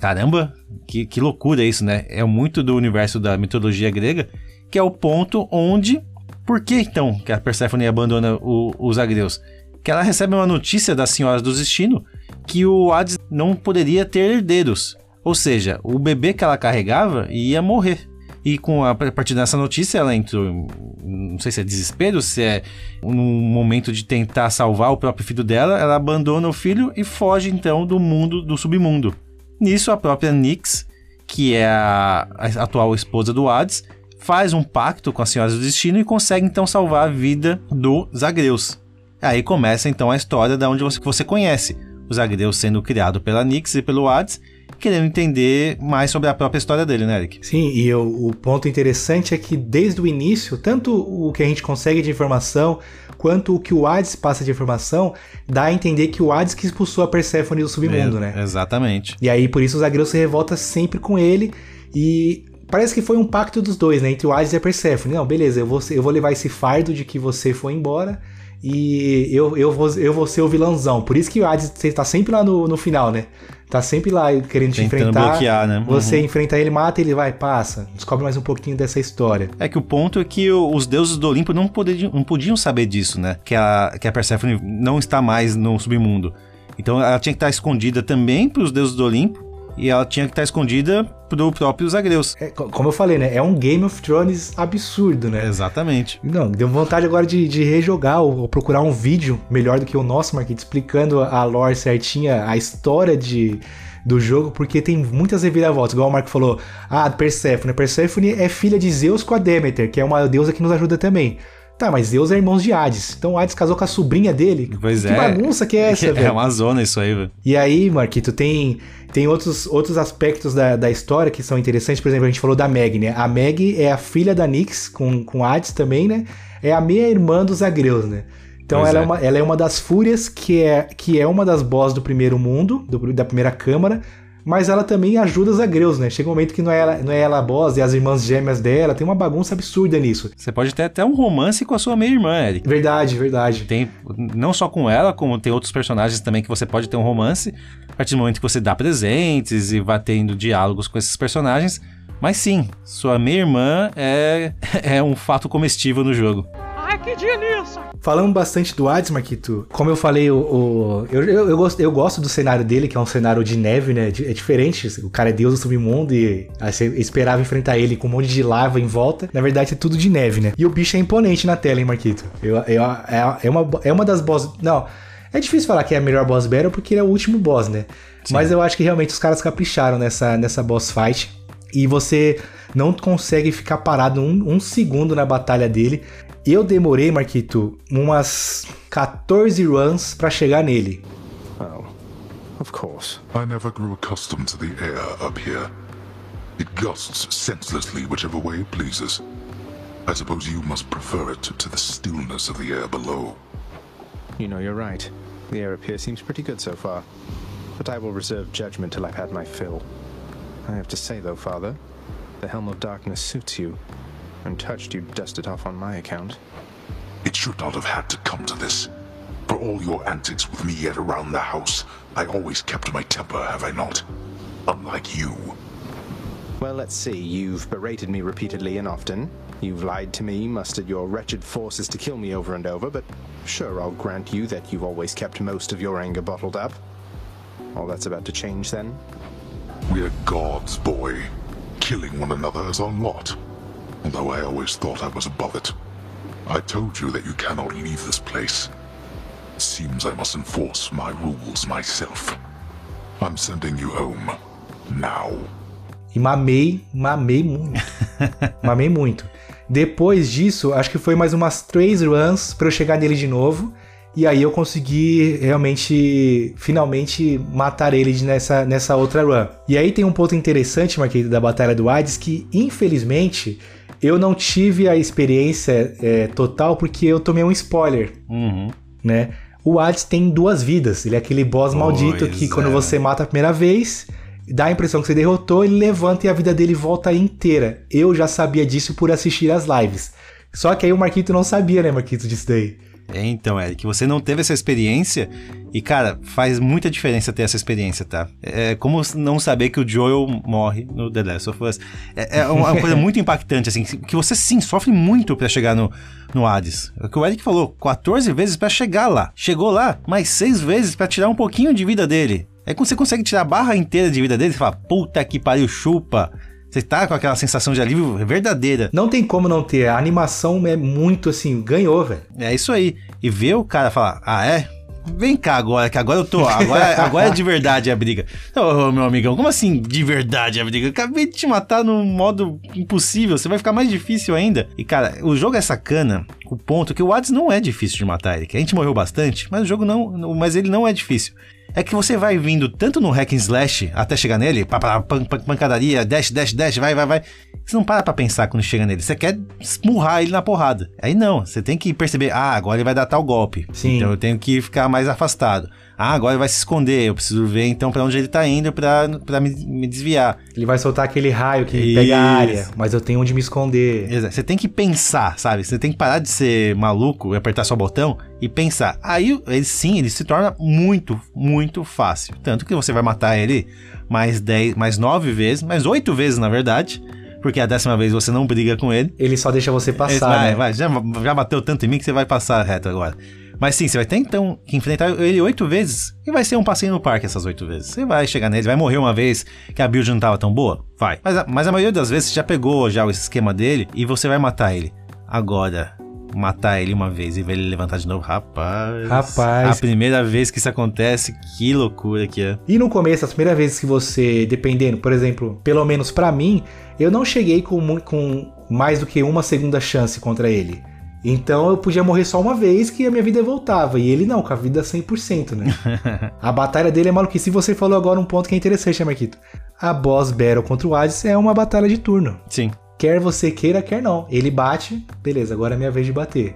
Speaker 1: caramba, que, que loucura isso, né? É muito do universo da mitologia grega, que é o ponto onde. Por que então que a Persephone abandona o, os agreus? Que ela recebe uma notícia das senhoras do destino que o Hades não poderia ter herdeiros. Ou seja, o bebê que ela carregava ia morrer. E com a, a partir dessa notícia, ela entrou, não sei se é desespero, se é um momento de tentar salvar o próprio filho dela, ela abandona o filho e foge então do mundo, do submundo. Nisso, a própria Nyx, que é a, a atual esposa do Hades, faz um pacto com as Senhoras do Destino e consegue então salvar a vida do Zagreus. Aí começa então a história da onde você, você conhece os Agreus sendo criado pela Nyx e pelo Hades, querendo entender mais sobre a própria história dele, né, Eric?
Speaker 2: Sim, e eu, o ponto interessante é que desde o início, tanto o que a gente consegue de informação, quanto o que o Hades passa de informação, dá a entender que o Hades que expulsou a Perséfone do submundo,
Speaker 1: é,
Speaker 2: né?
Speaker 1: Exatamente.
Speaker 2: E aí, por isso, os Agreus se revolta sempre com ele e parece que foi um pacto dos dois, né? Entre o Hades e a Perséfone. Não, beleza, eu vou, eu vou levar esse fardo de que você foi embora e eu, eu, vou, eu vou ser o vilãozão. Por isso que o Hades tá sempre lá no, no final, né? Tá sempre lá querendo te Tentando enfrentar. bloquear, né? Você uhum. enfrenta ele, mata ele, vai, passa. Descobre mais um pouquinho dessa história.
Speaker 1: É que o ponto é que os deuses do Olimpo não podiam, não podiam saber disso, né? Que a, que a Persephone não está mais no submundo. Então ela tinha que estar escondida também para os deuses do Olimpo e ela tinha que estar escondida pro próprio Zagreus.
Speaker 2: É, como eu falei, né? É um Game of Thrones absurdo, né?
Speaker 1: Exatamente.
Speaker 2: Não, deu vontade agora de, de rejogar ou, ou, procurar um vídeo melhor do que o nosso, Marquinhos, explicando a lore certinha, a história de, do jogo, porque tem muitas reviravoltas. Igual o Marco falou, ah, Persephone. Persephone é filha de Zeus com a Demeter, que é uma deusa que nos ajuda também. Tá, mas Zeus é irmão de Hades. Então Hades casou com a sobrinha dele.
Speaker 1: Pois
Speaker 2: que
Speaker 1: é.
Speaker 2: Que bagunça que é essa, é velho?
Speaker 1: É uma zona isso aí, velho.
Speaker 2: E aí, Marquito, tem, tem outros, outros aspectos da, da história que são interessantes. Por exemplo, a gente falou da Meg, né? A Meg é a filha da Nyx com, com Hades também, né? É a meia-irmã dos Agreus, né? Então ela é. é. uma, ela é uma das fúrias que é, que é uma das boss do primeiro mundo, do, da primeira câmara, mas ela também ajuda os agreus, né? Chega um momento que não é ela, não é ela a boss e as irmãs gêmeas dela, tem uma bagunça absurda nisso.
Speaker 1: Você pode ter até um romance com a sua meia-irmã, Eric.
Speaker 2: Verdade, verdade.
Speaker 1: Tem não só com ela, como tem outros personagens também que você pode ter um romance, a partir do momento que você dá presentes e vai tendo diálogos com esses personagens. Mas sim, sua meia-irmã é, é um fato comestível no jogo.
Speaker 10: Que delícia!
Speaker 2: Falando bastante do Hades, Marquito, como eu falei, o, o eu, eu, eu, gosto, eu gosto do cenário dele, que é um cenário de neve, né? É diferente. O cara é deus do submundo e aí você esperava enfrentar ele com um monte de lava em volta. Na verdade, é tudo de neve, né? E o bicho é imponente na tela, hein, Marquito? Eu, eu, é, é, uma, é uma das boss. Não. É difícil falar que é a melhor boss battle porque ele é o último boss, né? Sim. Mas eu acho que realmente os caras capricharam nessa, nessa boss fight. E você não consegue ficar parado um, um segundo na batalha dele. Eu demorei, Marquito, umas 14 runs para chegar nele.
Speaker 12: Oh, of course.
Speaker 4: I never grew accustomed to the air up here. It gusts senselessly whichever way it pleases. I suppose you must prefer it to the stillness of the air below.
Speaker 12: You know, you're right. The air up here seems pretty good so far. But I will reserve judgment till I've had my fill. I have to say, though, Father, the Helm of Darkness suits you. Untouched, you dust it off on my account.
Speaker 4: It should not have had to come to this. For all your antics with me yet around the house, I always kept my temper, have I not? Unlike you.
Speaker 12: Well, let's see. You've berated me repeatedly and often. You've lied to me, mustered your wretched forces to kill me over and over, but sure, I'll grant you that you've always kept most of your anger bottled up. All that's about to change, then?
Speaker 4: We're gods, boy. Killing one another is our lot although I always thought I was above it. I told you that you cannot leave this place. It seems I must enforce my rules myself. I'm sending you home. Now.
Speaker 2: E mamei, mamei muito. mamei muito. Depois disso, acho que foi mais umas três runs para eu chegar nele de novo. E aí eu consegui realmente, finalmente, matar ele nessa, nessa outra run. E aí tem um ponto interessante, Marquinhos, da Batalha do Hades, que infelizmente eu não tive a experiência é, total porque eu tomei um spoiler,
Speaker 1: Uhum.
Speaker 2: né? O Hades tem duas vidas. Ele é aquele boss maldito que
Speaker 1: Pois
Speaker 2: quando
Speaker 1: é.
Speaker 2: você mata a primeira vez, dá a impressão que você derrotou, ele levanta e a vida dele volta inteira. Eu já sabia disso por assistir as lives. Só que aí o Marquito não sabia, né, Marquito, disso daí.
Speaker 1: É, então, Eric, você não teve essa experiência e, cara, faz muita diferença ter essa experiência, tá? É como não saber que o Joel morre no The Last of Us. É, é uma coisa muito impactante, assim, que você sim sofre muito pra chegar no, no Hades. É o que o Eric falou, 14 vezes pra chegar lá. Chegou lá, mais 6 vezes pra tirar um pouquinho de vida dele. Aí quando você consegue tirar a barra inteira de vida dele, você fala, puta que pariu, chupa. Você tá com aquela sensação de alívio verdadeira.
Speaker 2: Não tem como não ter. A animação é muito assim, ganhou, velho.
Speaker 1: É isso aí. E ver o cara falar, ah, é? Vem cá agora, que agora eu tô. Agora, agora é de verdade a briga. Ô, meu amigão, como assim de verdade a briga? Eu acabei de te matar num modo impossível, você vai ficar mais difícil ainda. E cara, o jogo é sacana, o ponto que o Hades não é difícil de matar, Eric. A gente morreu bastante, mas o jogo não. Mas ele não é difícil. É que você vai vindo tanto no hack and slash até chegar nele, pá, pá, pan, pan, pancadaria, dash, dash, dash, vai, vai, vai. Você não para pra pensar quando chega nele. Você quer esmurrar ele na porrada. Aí não, você tem que perceber, ah, agora ele vai dar tal golpe.
Speaker 2: Sim.
Speaker 1: Então eu tenho que ficar mais afastado. Ah, agora ele vai se esconder. Eu preciso ver então pra onde ele tá indo pra, pra me, me desviar.
Speaker 2: Ele vai soltar aquele raio que
Speaker 1: Isso.
Speaker 2: pega a área, mas eu tenho onde me esconder.
Speaker 1: Exato. Você tem que pensar, sabe? Você tem que parar de ser maluco e apertar só botão e pensar. Aí ele sim, ele se torna muito, muito fácil. Tanto que você vai matar ele mais 10, mais 9 vezes, mais 8 vezes na verdade. Porque a décima vez você não briga com ele.
Speaker 2: Ele só deixa você passar,
Speaker 1: vai,
Speaker 2: né?
Speaker 1: vai, já, já bateu tanto em mim que você vai passar reto agora. Mas sim, você vai ter então que enfrentar ele oito vezes e vai ser um passeio no parque essas oito vezes. Você vai chegar nele, vai morrer uma vez que a build não tava tão boa? Vai. Mas a, mas a maioria das vezes você já pegou já o esquema dele e você vai matar ele. Agora, matar ele uma vez e ver ele levantar de novo, rapaz.
Speaker 2: Rapaz.
Speaker 1: A primeira vez que isso acontece, que loucura que é.
Speaker 2: E no começo, as primeiras vezes que você, dependendo, por exemplo, pelo menos pra mim, eu não cheguei com, com mais do que uma segunda chance contra ele. Então eu podia morrer só uma vez que a minha vida voltava. E ele não, com a vida 100%, né? a batalha dele é maluquice. E você falou agora um ponto que é interessante, né, Marquito? A boss battle contra o Hades é uma batalha de turno.
Speaker 1: Sim.
Speaker 2: Quer você queira, quer não. Ele bate, beleza, agora é minha vez de bater.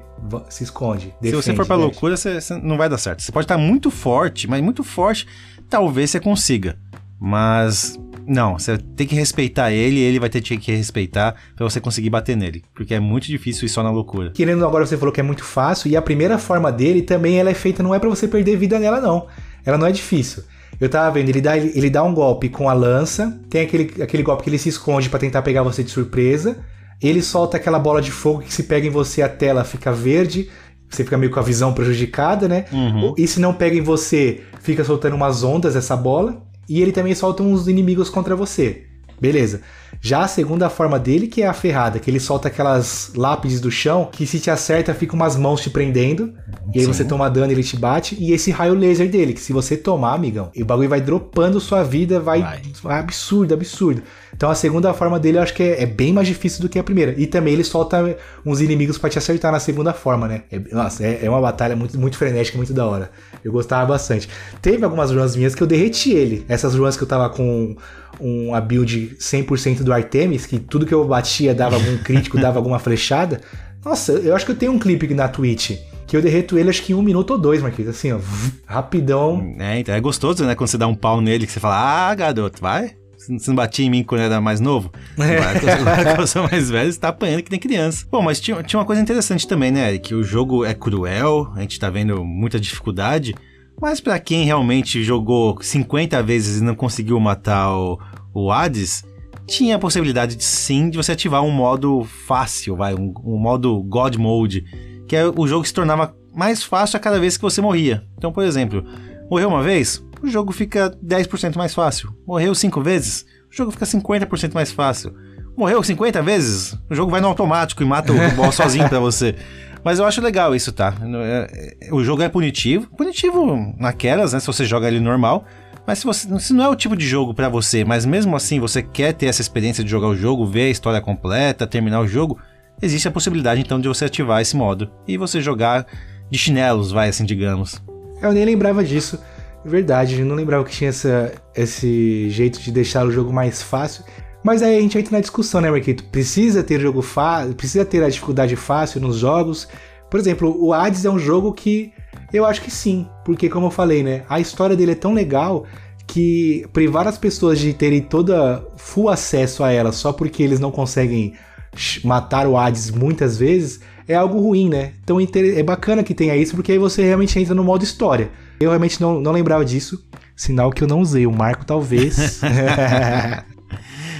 Speaker 2: Se esconde.
Speaker 1: Se você
Speaker 2: defende,
Speaker 1: for pra loucura, você, você não vai dar certo. Você pode estar muito forte, mas muito forte, talvez você consiga. Mas não, você tem que respeitar ele, ele vai ter que respeitar pra você conseguir bater nele, porque é muito difícil ir só na loucura.
Speaker 2: Querendo agora você falou que é muito fácil e a primeira forma dele também ela é feita não é pra você perder vida nela não. Ela não é difícil. Eu tava vendo, ele dá, ele, dá um golpe com a lança, tem aquele, aquele golpe que ele se esconde pra tentar pegar você de surpresa. Ele solta aquela bola de fogo que se pega em você a tela fica verde, você fica meio com a visão prejudicada, né?
Speaker 1: Uhum.
Speaker 2: E se não pega em você, fica soltando umas ondas essa bola. E ele também solta uns inimigos contra você. Beleza. Já a segunda forma dele, que é a ferrada, que ele solta aquelas lápides do chão, que se te acerta, fica umas mãos te prendendo. E aí
Speaker 1: Sim.
Speaker 2: você toma dano e ele te bate. E esse raio laser dele, que se você tomar, amigão, o bagulho vai dropando sua vida, vai, vai absurdo, absurdo. Então a segunda forma dele eu acho que é, é bem mais difícil do que a primeira. E também ele solta uns inimigos pra te acertar na segunda forma, né? É- nossa, é, é uma batalha muito, muito frenética, muito da hora. Eu gostava bastante. Teve algumas runs minhas que eu derreti ele. Essas runs que eu tava com uma build 100% do Artemis, que tudo que eu batia dava algum crítico, dava alguma flechada. Nossa, eu acho que eu tenho um clipe na Twitch. Que eu derreto ele acho que em um minuto ou dois, Marquinhos. Assim, ó, rapidão.
Speaker 1: É, então é gostoso, né? Quando você dá um pau nele, que você fala, ah, garoto, vai. Você não batia em mim quando eu era mais novo?
Speaker 2: É.
Speaker 1: Agora, que eu sou mais velho, você tá apanhando que nem criança. Bom, mas tinha, tinha uma coisa interessante também, né, Eric? O jogo é cruel, a gente tá vendo muita dificuldade, mas pra quem realmente jogou 50 vezes e não conseguiu matar o, o Hades, tinha a possibilidade de, sim de você ativar um modo fácil, vai, um, um modo God Mode, que é o jogo se tornava mais fácil a cada vez que você morria. Então, por exemplo, morreu uma vez, o jogo fica 10% mais fácil. Morreu 5 vezes, o jogo fica 50% mais fácil. morreu 50 vezes, o jogo vai no automático e mata o boss sozinho pra você. Mas eu acho legal isso, tá? É, é, o jogo é punitivo. Punitivo naquelas, né? Se você joga ele normal. Mas se, você, se não é o tipo de jogo para você, mas mesmo assim você quer ter essa experiência de jogar o jogo, ver a história completa, terminar o jogo, existe a possibilidade então de você ativar esse modo e você jogar de chinelos, vai assim, digamos.
Speaker 2: Eu nem lembrava disso. Verdade, eu não lembrava que tinha essa, esse jeito de deixar o jogo mais fácil. Mas aí a gente entra na discussão, né, Marquito? Precisa ter jogo fácil, precisa ter a dificuldade fácil nos jogos. Por exemplo, o Hades é um jogo que eu acho que sim, porque como eu falei, né, a história dele é tão legal que privar as pessoas de terem toda full acesso a ela só porque eles não conseguem matar o Hades muitas vezes é algo ruim, né? Então é bacana que tenha isso porque aí você realmente entra no modo história. Eu realmente não, não lembrava disso, sinal que eu não usei. O Marco talvez.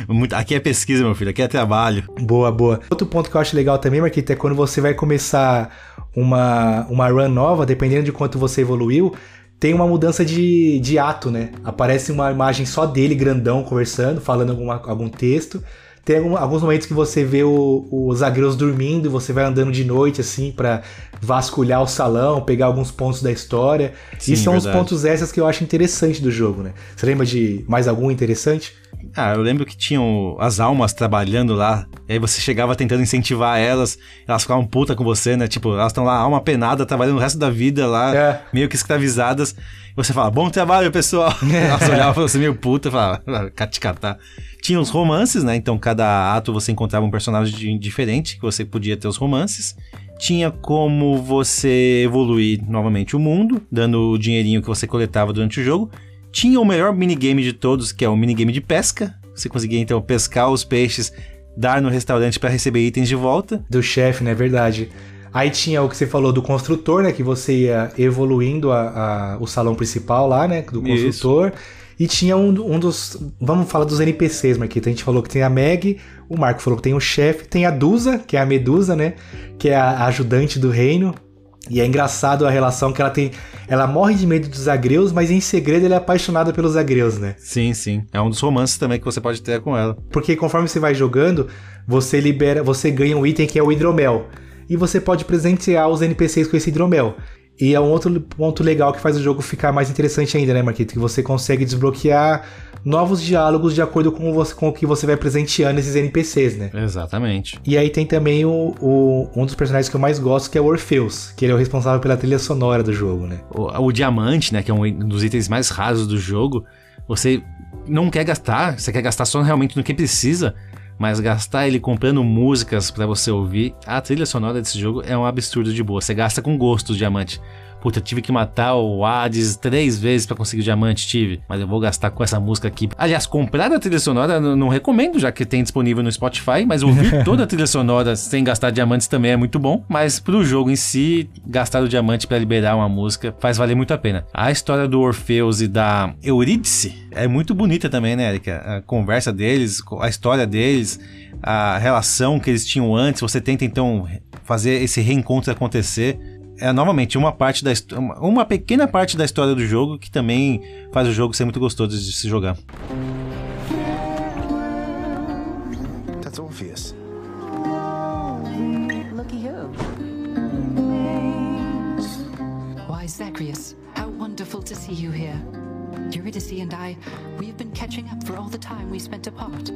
Speaker 1: Muito, aqui é pesquisa, meu filho, aqui é trabalho.
Speaker 2: Boa, boa. Outro ponto que eu acho legal também, Marquito, é quando você vai começar uma, uma run nova, dependendo de quanto você evoluiu, tem uma mudança de, de ato, né? Aparece uma imagem só dele, grandão, conversando, falando alguma, algum texto. Tem alguns momentos que você vê o, os agreus dormindo e você vai andando de noite, assim, para vasculhar o salão, pegar alguns pontos da história. Sim, e são verdade. os pontos extras que eu acho interessante do jogo, né? Você lembra de mais algum interessante?
Speaker 1: Ah, eu lembro que tinham as almas trabalhando lá. E aí você chegava tentando incentivar elas, elas ficavam puta com você, né? Tipo, elas estão lá, alma penada, trabalhando o resto da vida lá, é. meio que escravizadas. E você fala, bom trabalho, pessoal. elas olhavam pra você meio puta, falava, catar. Tinha os romances, né? Então, cada ato você encontrava um personagem diferente, que você podia ter os romances. Tinha como você evoluir novamente o mundo, dando o dinheirinho que você coletava durante o jogo. Tinha o melhor minigame de todos, que é o minigame de pesca. Você conseguia então pescar os peixes, dar no restaurante para receber itens de volta.
Speaker 2: Do chefe, né? Verdade. Aí tinha o que você falou do construtor, né? Que você ia evoluindo a, a o salão principal lá, né? Do construtor. Isso. E tinha um, um, dos. Vamos falar dos NPCs, Marquito. A gente falou que tem a Meg, o Marco falou que tem o chefe, tem a Dusa, que é a Medusa, né? Que é a ajudante do reino. E é engraçado a relação que ela tem. Ela morre de medo dos agreus, mas em segredo ela é apaixonada pelos agreus, né?
Speaker 1: Sim, sim. É um dos romances também que você pode ter com ela.
Speaker 2: Porque conforme você vai jogando, você libera, você ganha um item que é o hidromel. E você pode presentear os NPCs com esse hidromel. E é um outro ponto legal que faz o jogo ficar mais interessante ainda, né, Marquito? Que você consegue desbloquear novos diálogos de acordo com, você, com o que você vai presenteando esses NPCs, né?
Speaker 1: Exatamente.
Speaker 2: E aí tem também o, o, um dos personagens que eu mais gosto, que é o Orpheus, que ele é o responsável pela trilha sonora do jogo, né?
Speaker 1: O, o diamante, né, que é um dos itens mais raros do jogo, você não quer gastar, você quer gastar só realmente no que precisa, mas gastar ele comprando músicas para você ouvir, a trilha sonora desse jogo é um absurdo de boa. Você gasta com gosto diamante. Puta, tive que matar o Hades três vezes para conseguir o diamante, tive. Mas eu vou gastar com essa música aqui. Aliás, comprar a trilha sonora não, não recomendo, já que tem disponível no Spotify. Mas ouvir toda a trilha sonora sem gastar diamantes também é muito bom. Mas pro jogo em si, gastar o diamante para liberar uma música faz valer muito a pena. A história do Orfeus e da Eurídice é muito bonita também, né, Erika? A conversa deles, a história deles, a relação que eles tinham antes. Você tenta então fazer esse reencontro acontecer é novamente uma parte da uma pequena parte da história do jogo que também faz o jogo ser muito gostoso de se jogar. That's obvious. Looky who.
Speaker 14: Why, Zacharias, how wonderful to see you here. Eurydice and I, we have been catching up for all the time we spent apart.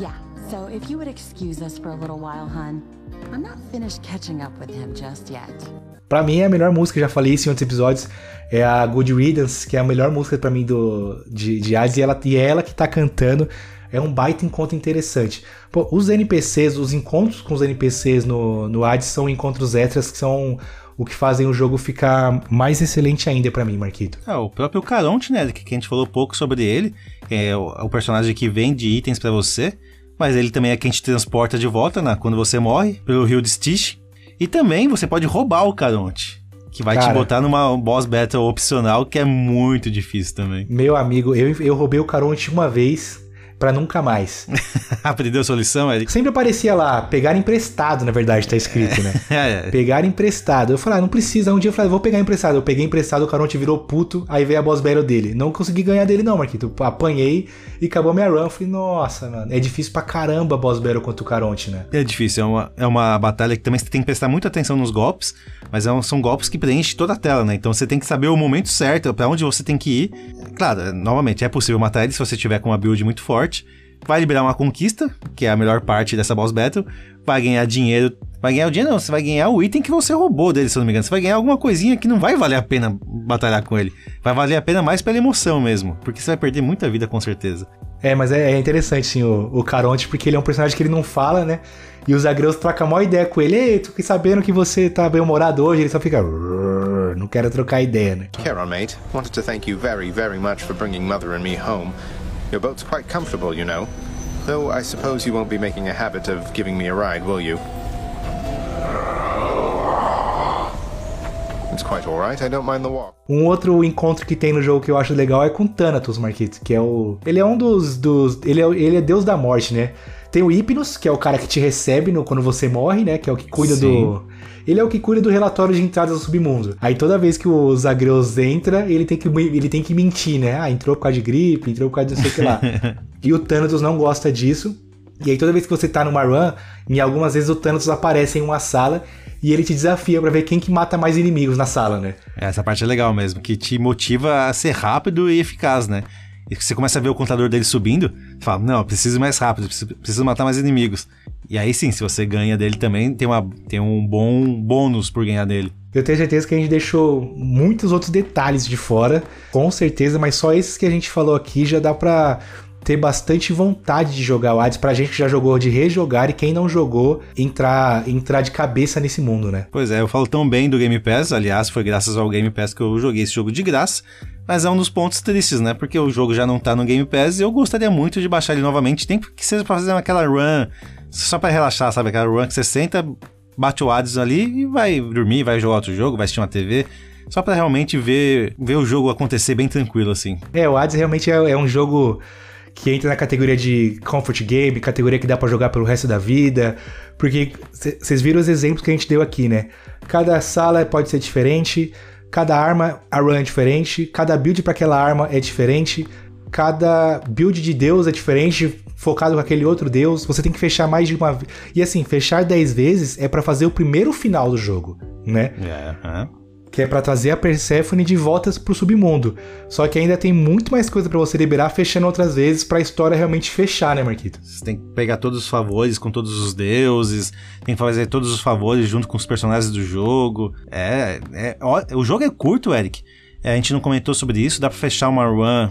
Speaker 15: Yeah, so if you would excuse us for a little while, hun. I'm not finished catching up with him just yet.
Speaker 2: Pra mim, é a melhor música, já falei isso em outros episódios, é a Good Riddance, que é a melhor música para mim do, de, de Hades, e, ela, e é ela que tá cantando. É um baita encontro interessante. Pô, os NPCs, os encontros com os NPCs no, no Hades são encontros extras que são o que fazem o jogo ficar mais excelente ainda para mim, Marquito.
Speaker 1: É, o próprio Caronte, né, que a gente falou pouco sobre ele, é o, é o personagem que vende itens para você mas ele também é quem te transporta de volta né, quando você morre, pelo rio de Stitch. E também você pode roubar o Caronte. Que vai Cara, te botar numa boss battle opcional que é muito difícil também.
Speaker 2: Meu amigo, eu, eu roubei o Caronte uma vez. Para nunca mais.
Speaker 1: Aprendeu sua lição, Eric?
Speaker 2: Sempre aparecia lá, pegar emprestado, na verdade, tá escrito, né?
Speaker 1: é.
Speaker 2: Pegar emprestado. Eu falei, ah, não precisa. Um dia eu falei, vou pegar emprestado. Eu peguei emprestado, o Caronte virou puto, aí veio a boss battle dele. Não consegui ganhar dele, não, Marquito. Apanhei e acabou minha run. Eu falei, nossa, mano, é difícil pra caramba a boss battle contra o Caronte, né?
Speaker 1: É difícil, é uma, é uma batalha que também você tem que prestar muita atenção nos golpes, mas é um, são golpes que preenchem toda a tela, né? Então você tem que saber o momento certo, para onde você tem que ir. Claro, novamente, é possível matar ele se você tiver com uma build muito forte. Vai liberar uma conquista, que é a melhor parte dessa boss battle. Vai ganhar dinheiro. Vai ganhar o dinheiro, não. Você vai ganhar o item que você roubou dele, se eu não me engano. Você vai ganhar alguma coisinha que não vai valer a pena batalhar com ele. Vai valer a pena mais pela emoção mesmo. Porque você vai perder muita vida com certeza.
Speaker 2: É, mas é, é interessante, sim, o, o Caronte, porque ele é um personagem que ele não fala, né? E os agreus trocam a maior ideia com ele. Ei, tô sabendo que você tá bem humorado hoje. Ele só fica. Não quero trocar ideia, né?
Speaker 12: Caron, mate. Wanted to thank you very, very much for bringing Mother and me home. Your boat's quite comfortable, you know. Though I suppose you won't be making a habit of giving me a ride, will you? It's quite alright, I don't mind the walk.
Speaker 2: Um outro encontro que tem no jogo que eu acho legal é com Thanatos, Marquito, que é o. Ele é um dos. dos... Ele, é, ele é deus da morte, né? Tem o Hypnos, que é o cara que te recebe no, quando você morre, né? Que é o que cuida Sim. do. Ele é o que cuida do relatório de entrada do submundo. Aí toda vez que o Zagreus entra, ele tem que, ele tem que mentir, né? Ah, entrou por causa de gripe, entrou por causa de não sei o que lá. e o Thanatos não gosta disso. E aí toda vez que você tá numa run, em algumas vezes o Thanatos aparece em uma sala e ele te desafia para ver quem que mata mais inimigos na sala, né?
Speaker 1: Essa parte é legal mesmo, que te motiva a ser rápido e eficaz, né? E você começa a ver o contador dele subindo, fala, não, preciso ir mais rápido, preciso, preciso matar mais inimigos. E aí sim, se você ganha dele também, tem, uma, tem um bom bônus por ganhar dele.
Speaker 2: Eu tenho certeza que a gente deixou muitos outros detalhes de fora, com certeza, mas só esses que a gente falou aqui já dá pra ter bastante vontade de jogar o Hades pra gente que já jogou de rejogar e quem não jogou entrar entrar de cabeça nesse mundo, né?
Speaker 1: Pois é, eu falo tão bem do Game Pass, aliás, foi graças ao Game Pass que eu joguei esse jogo de graça, mas é um dos pontos tristes, né? Porque o jogo já não tá no Game Pass e eu gostaria muito de baixar ele novamente, tem que seja pra fazer aquela run só para relaxar, sabe? Aquela run que você senta, bate o Hades ali e vai dormir, vai jogar outro jogo, vai assistir uma TV só para realmente ver, ver o jogo acontecer bem tranquilo, assim.
Speaker 2: É, o Hades realmente é, é um jogo que entra na categoria de comfort game, categoria que dá para jogar pelo resto da vida, porque vocês viram os exemplos que a gente deu aqui, né? Cada sala pode ser diferente, cada arma, a run é diferente, cada build para aquela arma é diferente, cada build de deus é diferente, focado com aquele outro deus, você tem que fechar mais de uma vez. E assim, fechar 10 vezes é para fazer o primeiro final do jogo, né? É, que é para trazer a Persephone de volta pro submundo. Só que ainda tem muito mais coisa para você liberar, fechando outras vezes para a história realmente fechar, né, Marquito?
Speaker 1: Você tem que pegar todos os favores com todos os deuses, tem que fazer todos os favores junto com os personagens do jogo. É, é ó, o jogo é curto, Eric. É, a gente não comentou sobre isso, dá para fechar uma run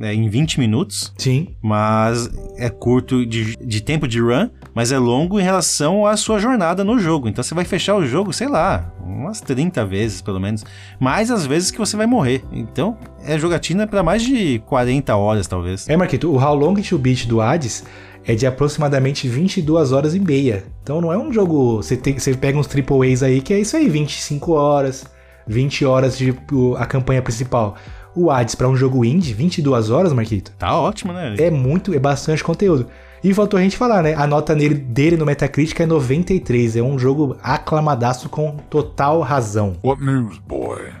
Speaker 1: é, em 20 minutos.
Speaker 2: Sim.
Speaker 1: Mas é curto de, de tempo de run, mas é longo em relação à sua jornada no jogo. Então você vai fechar o jogo, sei lá, umas 30 vezes pelo menos. Mais as vezes que você vai morrer. Então é jogatina para mais de 40 horas, talvez.
Speaker 2: É, Marquito, o How Long to Beat do Hades é de aproximadamente 22 horas e meia. Então não é um jogo. Você, tem, você pega uns triple A's aí que é isso aí, 25 horas, 20 horas de a campanha principal o Hades para um jogo indie, 22 horas, Marquito.
Speaker 1: Tá ótimo, né?
Speaker 2: É muito, é bastante conteúdo. E faltou a gente falar, né? A nota nele, dele no Metacritic é 93. É um jogo aclamadaço com total razão.
Speaker 4: What news, boy?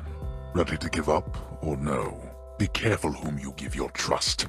Speaker 4: Ready to give up or no? Be careful whom you give your trust.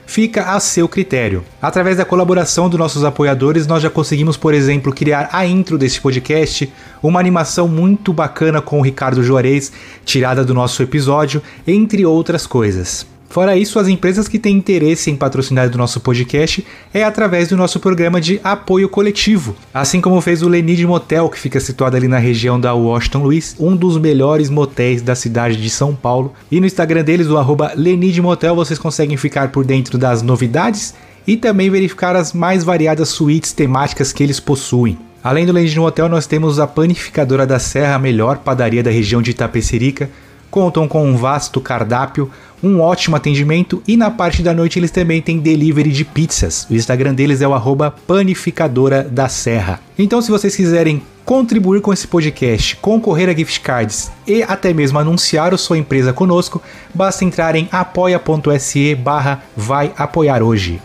Speaker 2: fica a seu critério. Através da colaboração dos nossos apoiadores, nós já conseguimos, por exemplo, criar a intro desse podcast, uma animação muito bacana com o Ricardo Juarez, tirada do nosso episódio, entre outras coisas. Fora isso, as empresas que têm interesse em patrocinar do nosso podcast é através do nosso programa de apoio coletivo. Assim como fez o Lenid Motel, que fica situado ali na região da Washington Luiz, um dos melhores motéis da cidade de São Paulo. E no Instagram deles, o arroba Lenid Motel, vocês conseguem ficar por dentro das novidades e também verificar as mais variadas suítes temáticas que eles possuem. Além do Lenid Motel, nós temos a Panificadora da Serra, a melhor padaria da região de Itapecerica. Contam com um vasto cardápio, um ótimo atendimento e na parte da noite eles também têm delivery de pizzas. O Instagram deles é o arroba panificadora da serra. Então se vocês quiserem contribuir com esse podcast, concorrer a gift cards e até mesmo anunciar a sua empresa conosco, basta entrar em apoia.se barra vai apoiar hoje.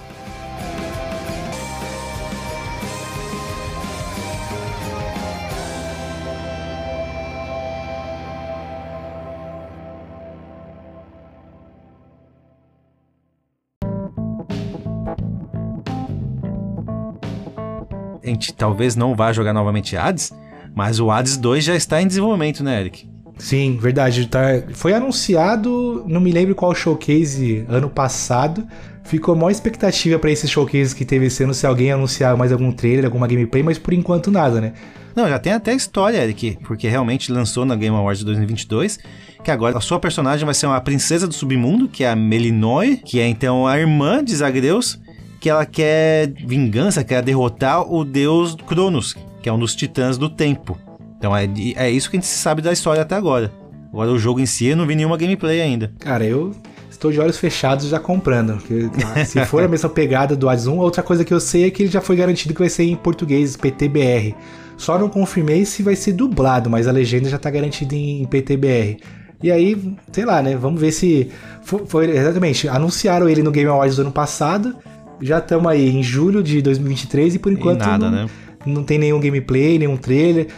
Speaker 1: Gente talvez não vá jogar novamente Hades, mas o Hades 2 já está em desenvolvimento, né, Eric?
Speaker 2: Sim, verdade. Tá, foi anunciado, não me lembro qual showcase ano passado. Ficou maior expectativa para esse showcase que teve esse ano se alguém anunciar mais algum trailer, alguma gameplay, mas por enquanto nada, né?
Speaker 1: Não, já tem até história, Eric, porque realmente lançou na Game Awards de 2022 que agora a sua personagem vai ser uma princesa do submundo, que é a Melinoi, que é então a irmã de Zagreus, que ela quer vingança, quer derrotar o deus Cronos, que é um dos titãs do tempo. Então é, é isso que a gente sabe da história até agora. Agora o jogo em si eu não vi nenhuma gameplay ainda.
Speaker 2: Cara, eu estou de olhos fechados já comprando. Ah, se for a mesma pegada do Hades 1, outra coisa que eu sei é que ele já foi garantido que vai ser em português, PTBR. Só não confirmei se vai ser dublado, mas a legenda já está garantida em PTBR. E aí, sei lá, né? Vamos ver se. Foi, foi, exatamente. Anunciaram ele no Game Awards do ano passado. Já estamos aí em julho de 2023 e por enquanto.
Speaker 1: E nada,
Speaker 2: não,
Speaker 1: né?
Speaker 2: não tem nenhum gameplay, nenhum trailer.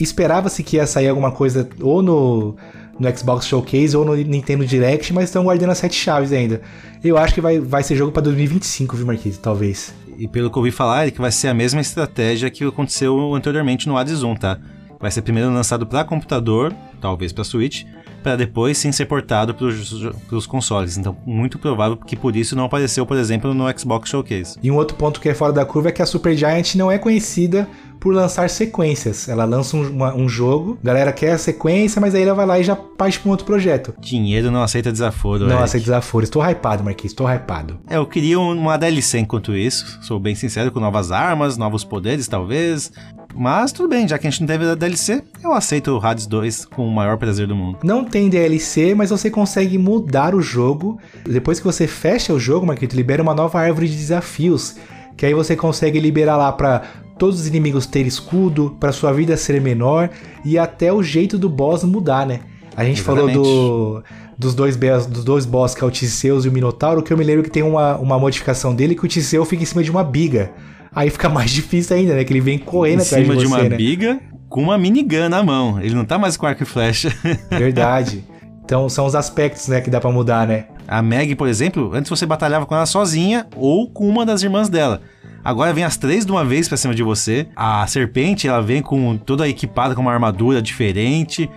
Speaker 2: Esperava-se que ia sair alguma coisa ou no, no Xbox Showcase ou no Nintendo Direct, mas estão guardando as sete chaves ainda. Eu acho que vai, vai ser jogo para 2025, viu, Marquinhos? Talvez.
Speaker 1: E pelo que eu ouvi falar, é que vai ser a mesma estratégia que aconteceu anteriormente no Hades 1, tá? Vai ser primeiro lançado para computador, talvez para Switch, para depois sim ser portado para os consoles. Então, muito provável que por isso não apareceu, por exemplo, no Xbox Showcase.
Speaker 2: E um outro ponto que é fora da curva é que a Supergiant não é conhecida por lançar sequências. Ela lança um, uma, um jogo, a galera quer a sequência, mas aí ela vai lá e já parte para um outro projeto.
Speaker 1: Dinheiro não aceita desaforo.
Speaker 2: Não
Speaker 1: Eric.
Speaker 2: aceita desaforo. Estou hypado, Marquinhos, estou hypado.
Speaker 1: É, eu queria uma DLC enquanto isso, sou bem sincero, com novas armas, novos poderes, talvez. Mas tudo bem, já que a gente não teve a DLC, eu aceito o Hades 2 com o maior prazer do mundo.
Speaker 2: Não tem DLC, mas você consegue mudar o jogo. Depois que você fecha o jogo, Marquito, libera uma nova árvore de desafios. Que aí você consegue liberar lá para todos os inimigos ter escudo, para sua vida ser menor e até o jeito do boss mudar, né? A gente
Speaker 1: Exatamente.
Speaker 2: falou do, dos, dois, dos dois boss, que é o Tisseus e o Minotauro, que eu me lembro que tem uma, uma modificação dele que o Tiseu fica em cima de uma biga. Aí fica mais difícil ainda, né? Que ele vem correndo
Speaker 1: em
Speaker 2: atrás
Speaker 1: cima
Speaker 2: de,
Speaker 1: de,
Speaker 2: você,
Speaker 1: uma
Speaker 2: né?
Speaker 1: biga com uma minigun na mão. Ele não tá mais com arco e flecha.
Speaker 2: Verdade. Então são os aspectos, né, que dá pra mudar, né?
Speaker 1: A Meg, por exemplo, antes você batalhava com ela sozinha ou com uma das irmãs dela. Agora vem as três de uma vez pra cima de você. A serpente, ela vem com toda equipada com uma armadura diferente.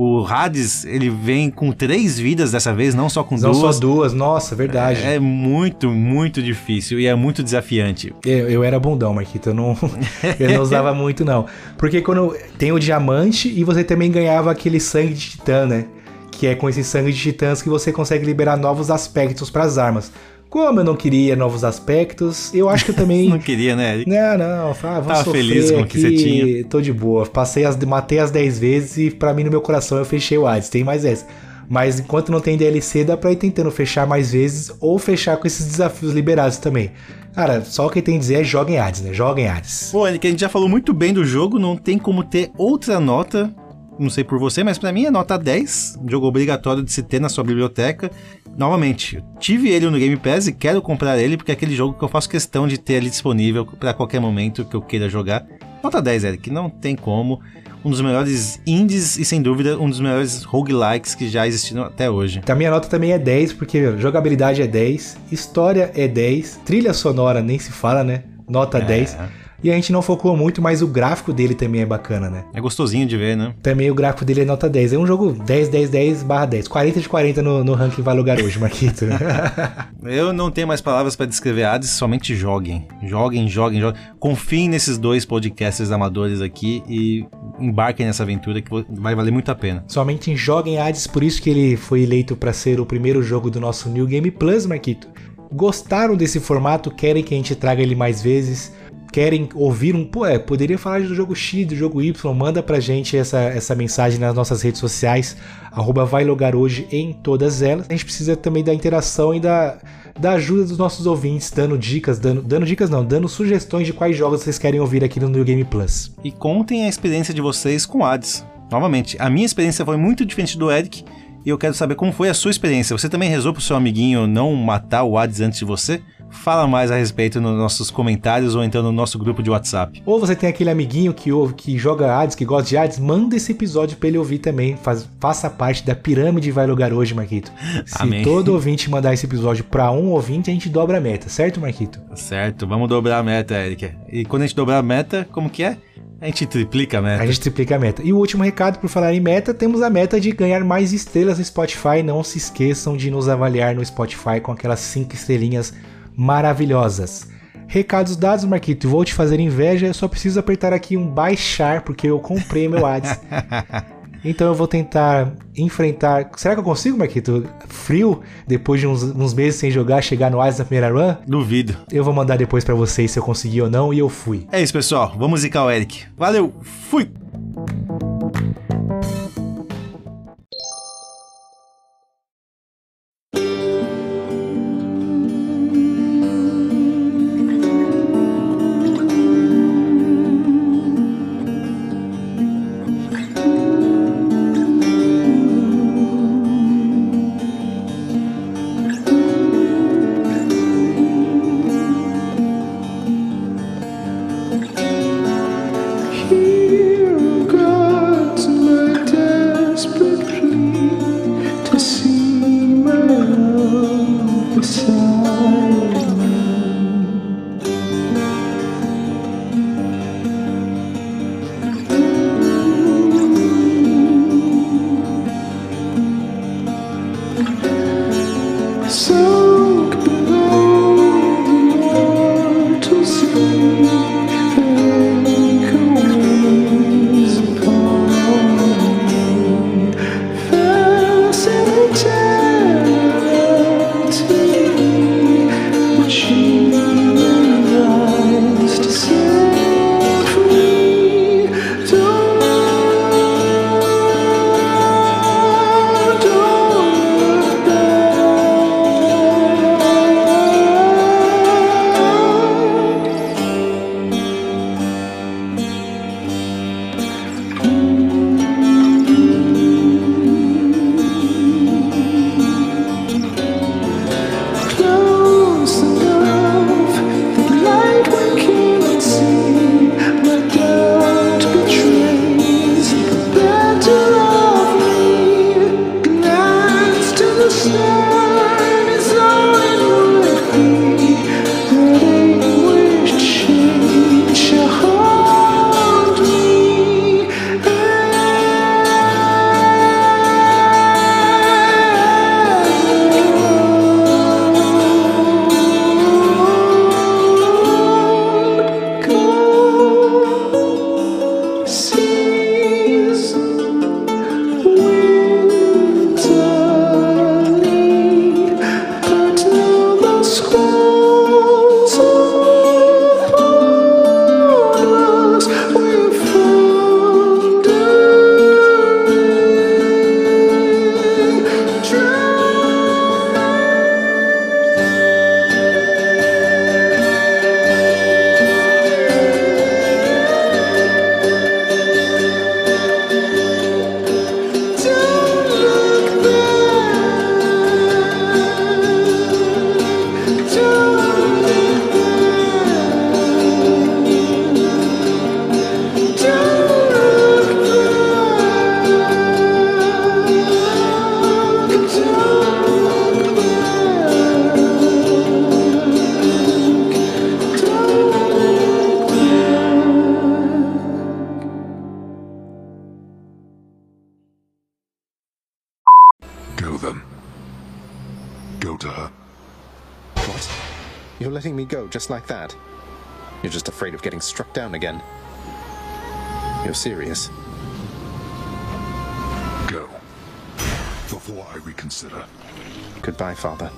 Speaker 1: O Hades, ele vem com três vidas dessa vez, não só com
Speaker 2: Não
Speaker 1: duas.
Speaker 2: só duas, nossa, verdade.
Speaker 1: É muito, muito difícil e é muito desafiante.
Speaker 2: Eu, eu era bundão, Marquito, eu não, eu não usava muito não. Porque quando tem o diamante e você também ganhava aquele sangue de titã, né? Que é com esse sangue de titãs que você consegue liberar novos aspectos para as armas. Como eu não queria novos aspectos, eu acho que eu também.
Speaker 1: Não queria, né? Eric?
Speaker 2: Não, não, ah,
Speaker 1: Tava feliz com o que você tinha.
Speaker 2: Tô de boa. Passei as, matei as 10 vezes e pra mim no meu coração eu fechei o Hades. Tem mais essa. Mas enquanto não tem DLC, dá pra ir tentando fechar mais vezes ou fechar com esses desafios liberados também. Cara, só o que tem a dizer é joguem Hades, né? Joguem Hades.
Speaker 1: Pô, Eric, a gente já falou muito bem do jogo, não tem como ter outra nota. Não sei por você, mas pra mim é nota 10. Um jogo obrigatório de se ter na sua biblioteca. Novamente, tive ele no Game Pass e quero comprar ele porque é aquele jogo que eu faço questão de ter ali disponível pra qualquer momento que eu queira jogar. Nota 10, Eric, não tem como. um dos melhores indies e, sem dúvida, um dos melhores roguelikes que já existiram até hoje.
Speaker 2: A minha nota também é 10, porque jogabilidade é 10, história é 10, trilha sonora nem se fala, né? Nota é. 10. E a gente não focou muito, mas o gráfico dele também é bacana, né?
Speaker 1: É gostosinho de ver, né?
Speaker 2: Também o gráfico dele é nota 10. É um jogo 10, 10, 10 barra 10. 40 de 40 no, no ranking Vai Lugar hoje, Marquito.
Speaker 1: Eu não tenho mais palavras para descrever Hades, somente joguem. Joguem, joguem, joguem. Confiem nesses dois podcasters amadores aqui e embarquem nessa aventura que vai valer muito a pena.
Speaker 2: Somente joguem Hades, por isso que ele foi eleito para ser o primeiro jogo do nosso New Game Plus, Marquito. Gostaram desse formato? Querem que a gente traga ele mais vezes? Querem ouvir um, pô, é, poderia falar do jogo X, do jogo Y, manda pra gente essa, essa mensagem nas nossas redes sociais, arroba vai logar hoje em todas elas. A gente precisa também da interação e da, da ajuda dos nossos ouvintes, dando dicas, dando, dando dicas não, dando sugestões de quais jogos vocês querem ouvir aqui no New Game Plus.
Speaker 1: E contem a experiência de vocês com Hades. Novamente, a minha experiência foi muito diferente do Eric, e eu quero saber como foi a sua experiência. Você também rezou pro seu amiguinho não matar o Hades antes de você? Fala mais a respeito nos nossos comentários ou então no nosso grupo de WhatsApp.
Speaker 2: Ou você tem aquele amiguinho que ouve, que joga Hades, que gosta de Hades, manda esse episódio para ele ouvir também. Faz, faça parte da pirâmide Vai Lugar hoje, Marquito. Se Amém. todo ouvinte mandar esse episódio para um ouvinte, a gente dobra a meta, certo, Marquito?
Speaker 1: Certo, vamos dobrar a meta, Erika. E quando a gente dobrar a meta, como que é? A gente triplica a meta.
Speaker 2: A gente triplica a meta. E o último recado, por falar em meta, temos a meta de ganhar mais estrelas no Spotify. Não se esqueçam de nos avaliar no Spotify com aquelas 5 estrelinhas maravilhosas. Recados dados, Marquito. Vou te fazer inveja. Eu só preciso apertar aqui um baixar, porque eu comprei meu Ads. Então eu vou tentar enfrentar. Será que eu consigo, Marquito? Frio, depois de uns, uns meses sem jogar, chegar no Ads na primeira run?
Speaker 1: Duvido.
Speaker 2: Eu vou mandar depois para vocês se eu conseguir ou não, e eu fui.
Speaker 1: É isso, pessoal. Vamos zicar o Eric. Valeu, fui!
Speaker 12: Just like that? You're just afraid of getting struck down again. You're serious.
Speaker 4: Go. Before I reconsider.
Speaker 12: Goodbye, Father.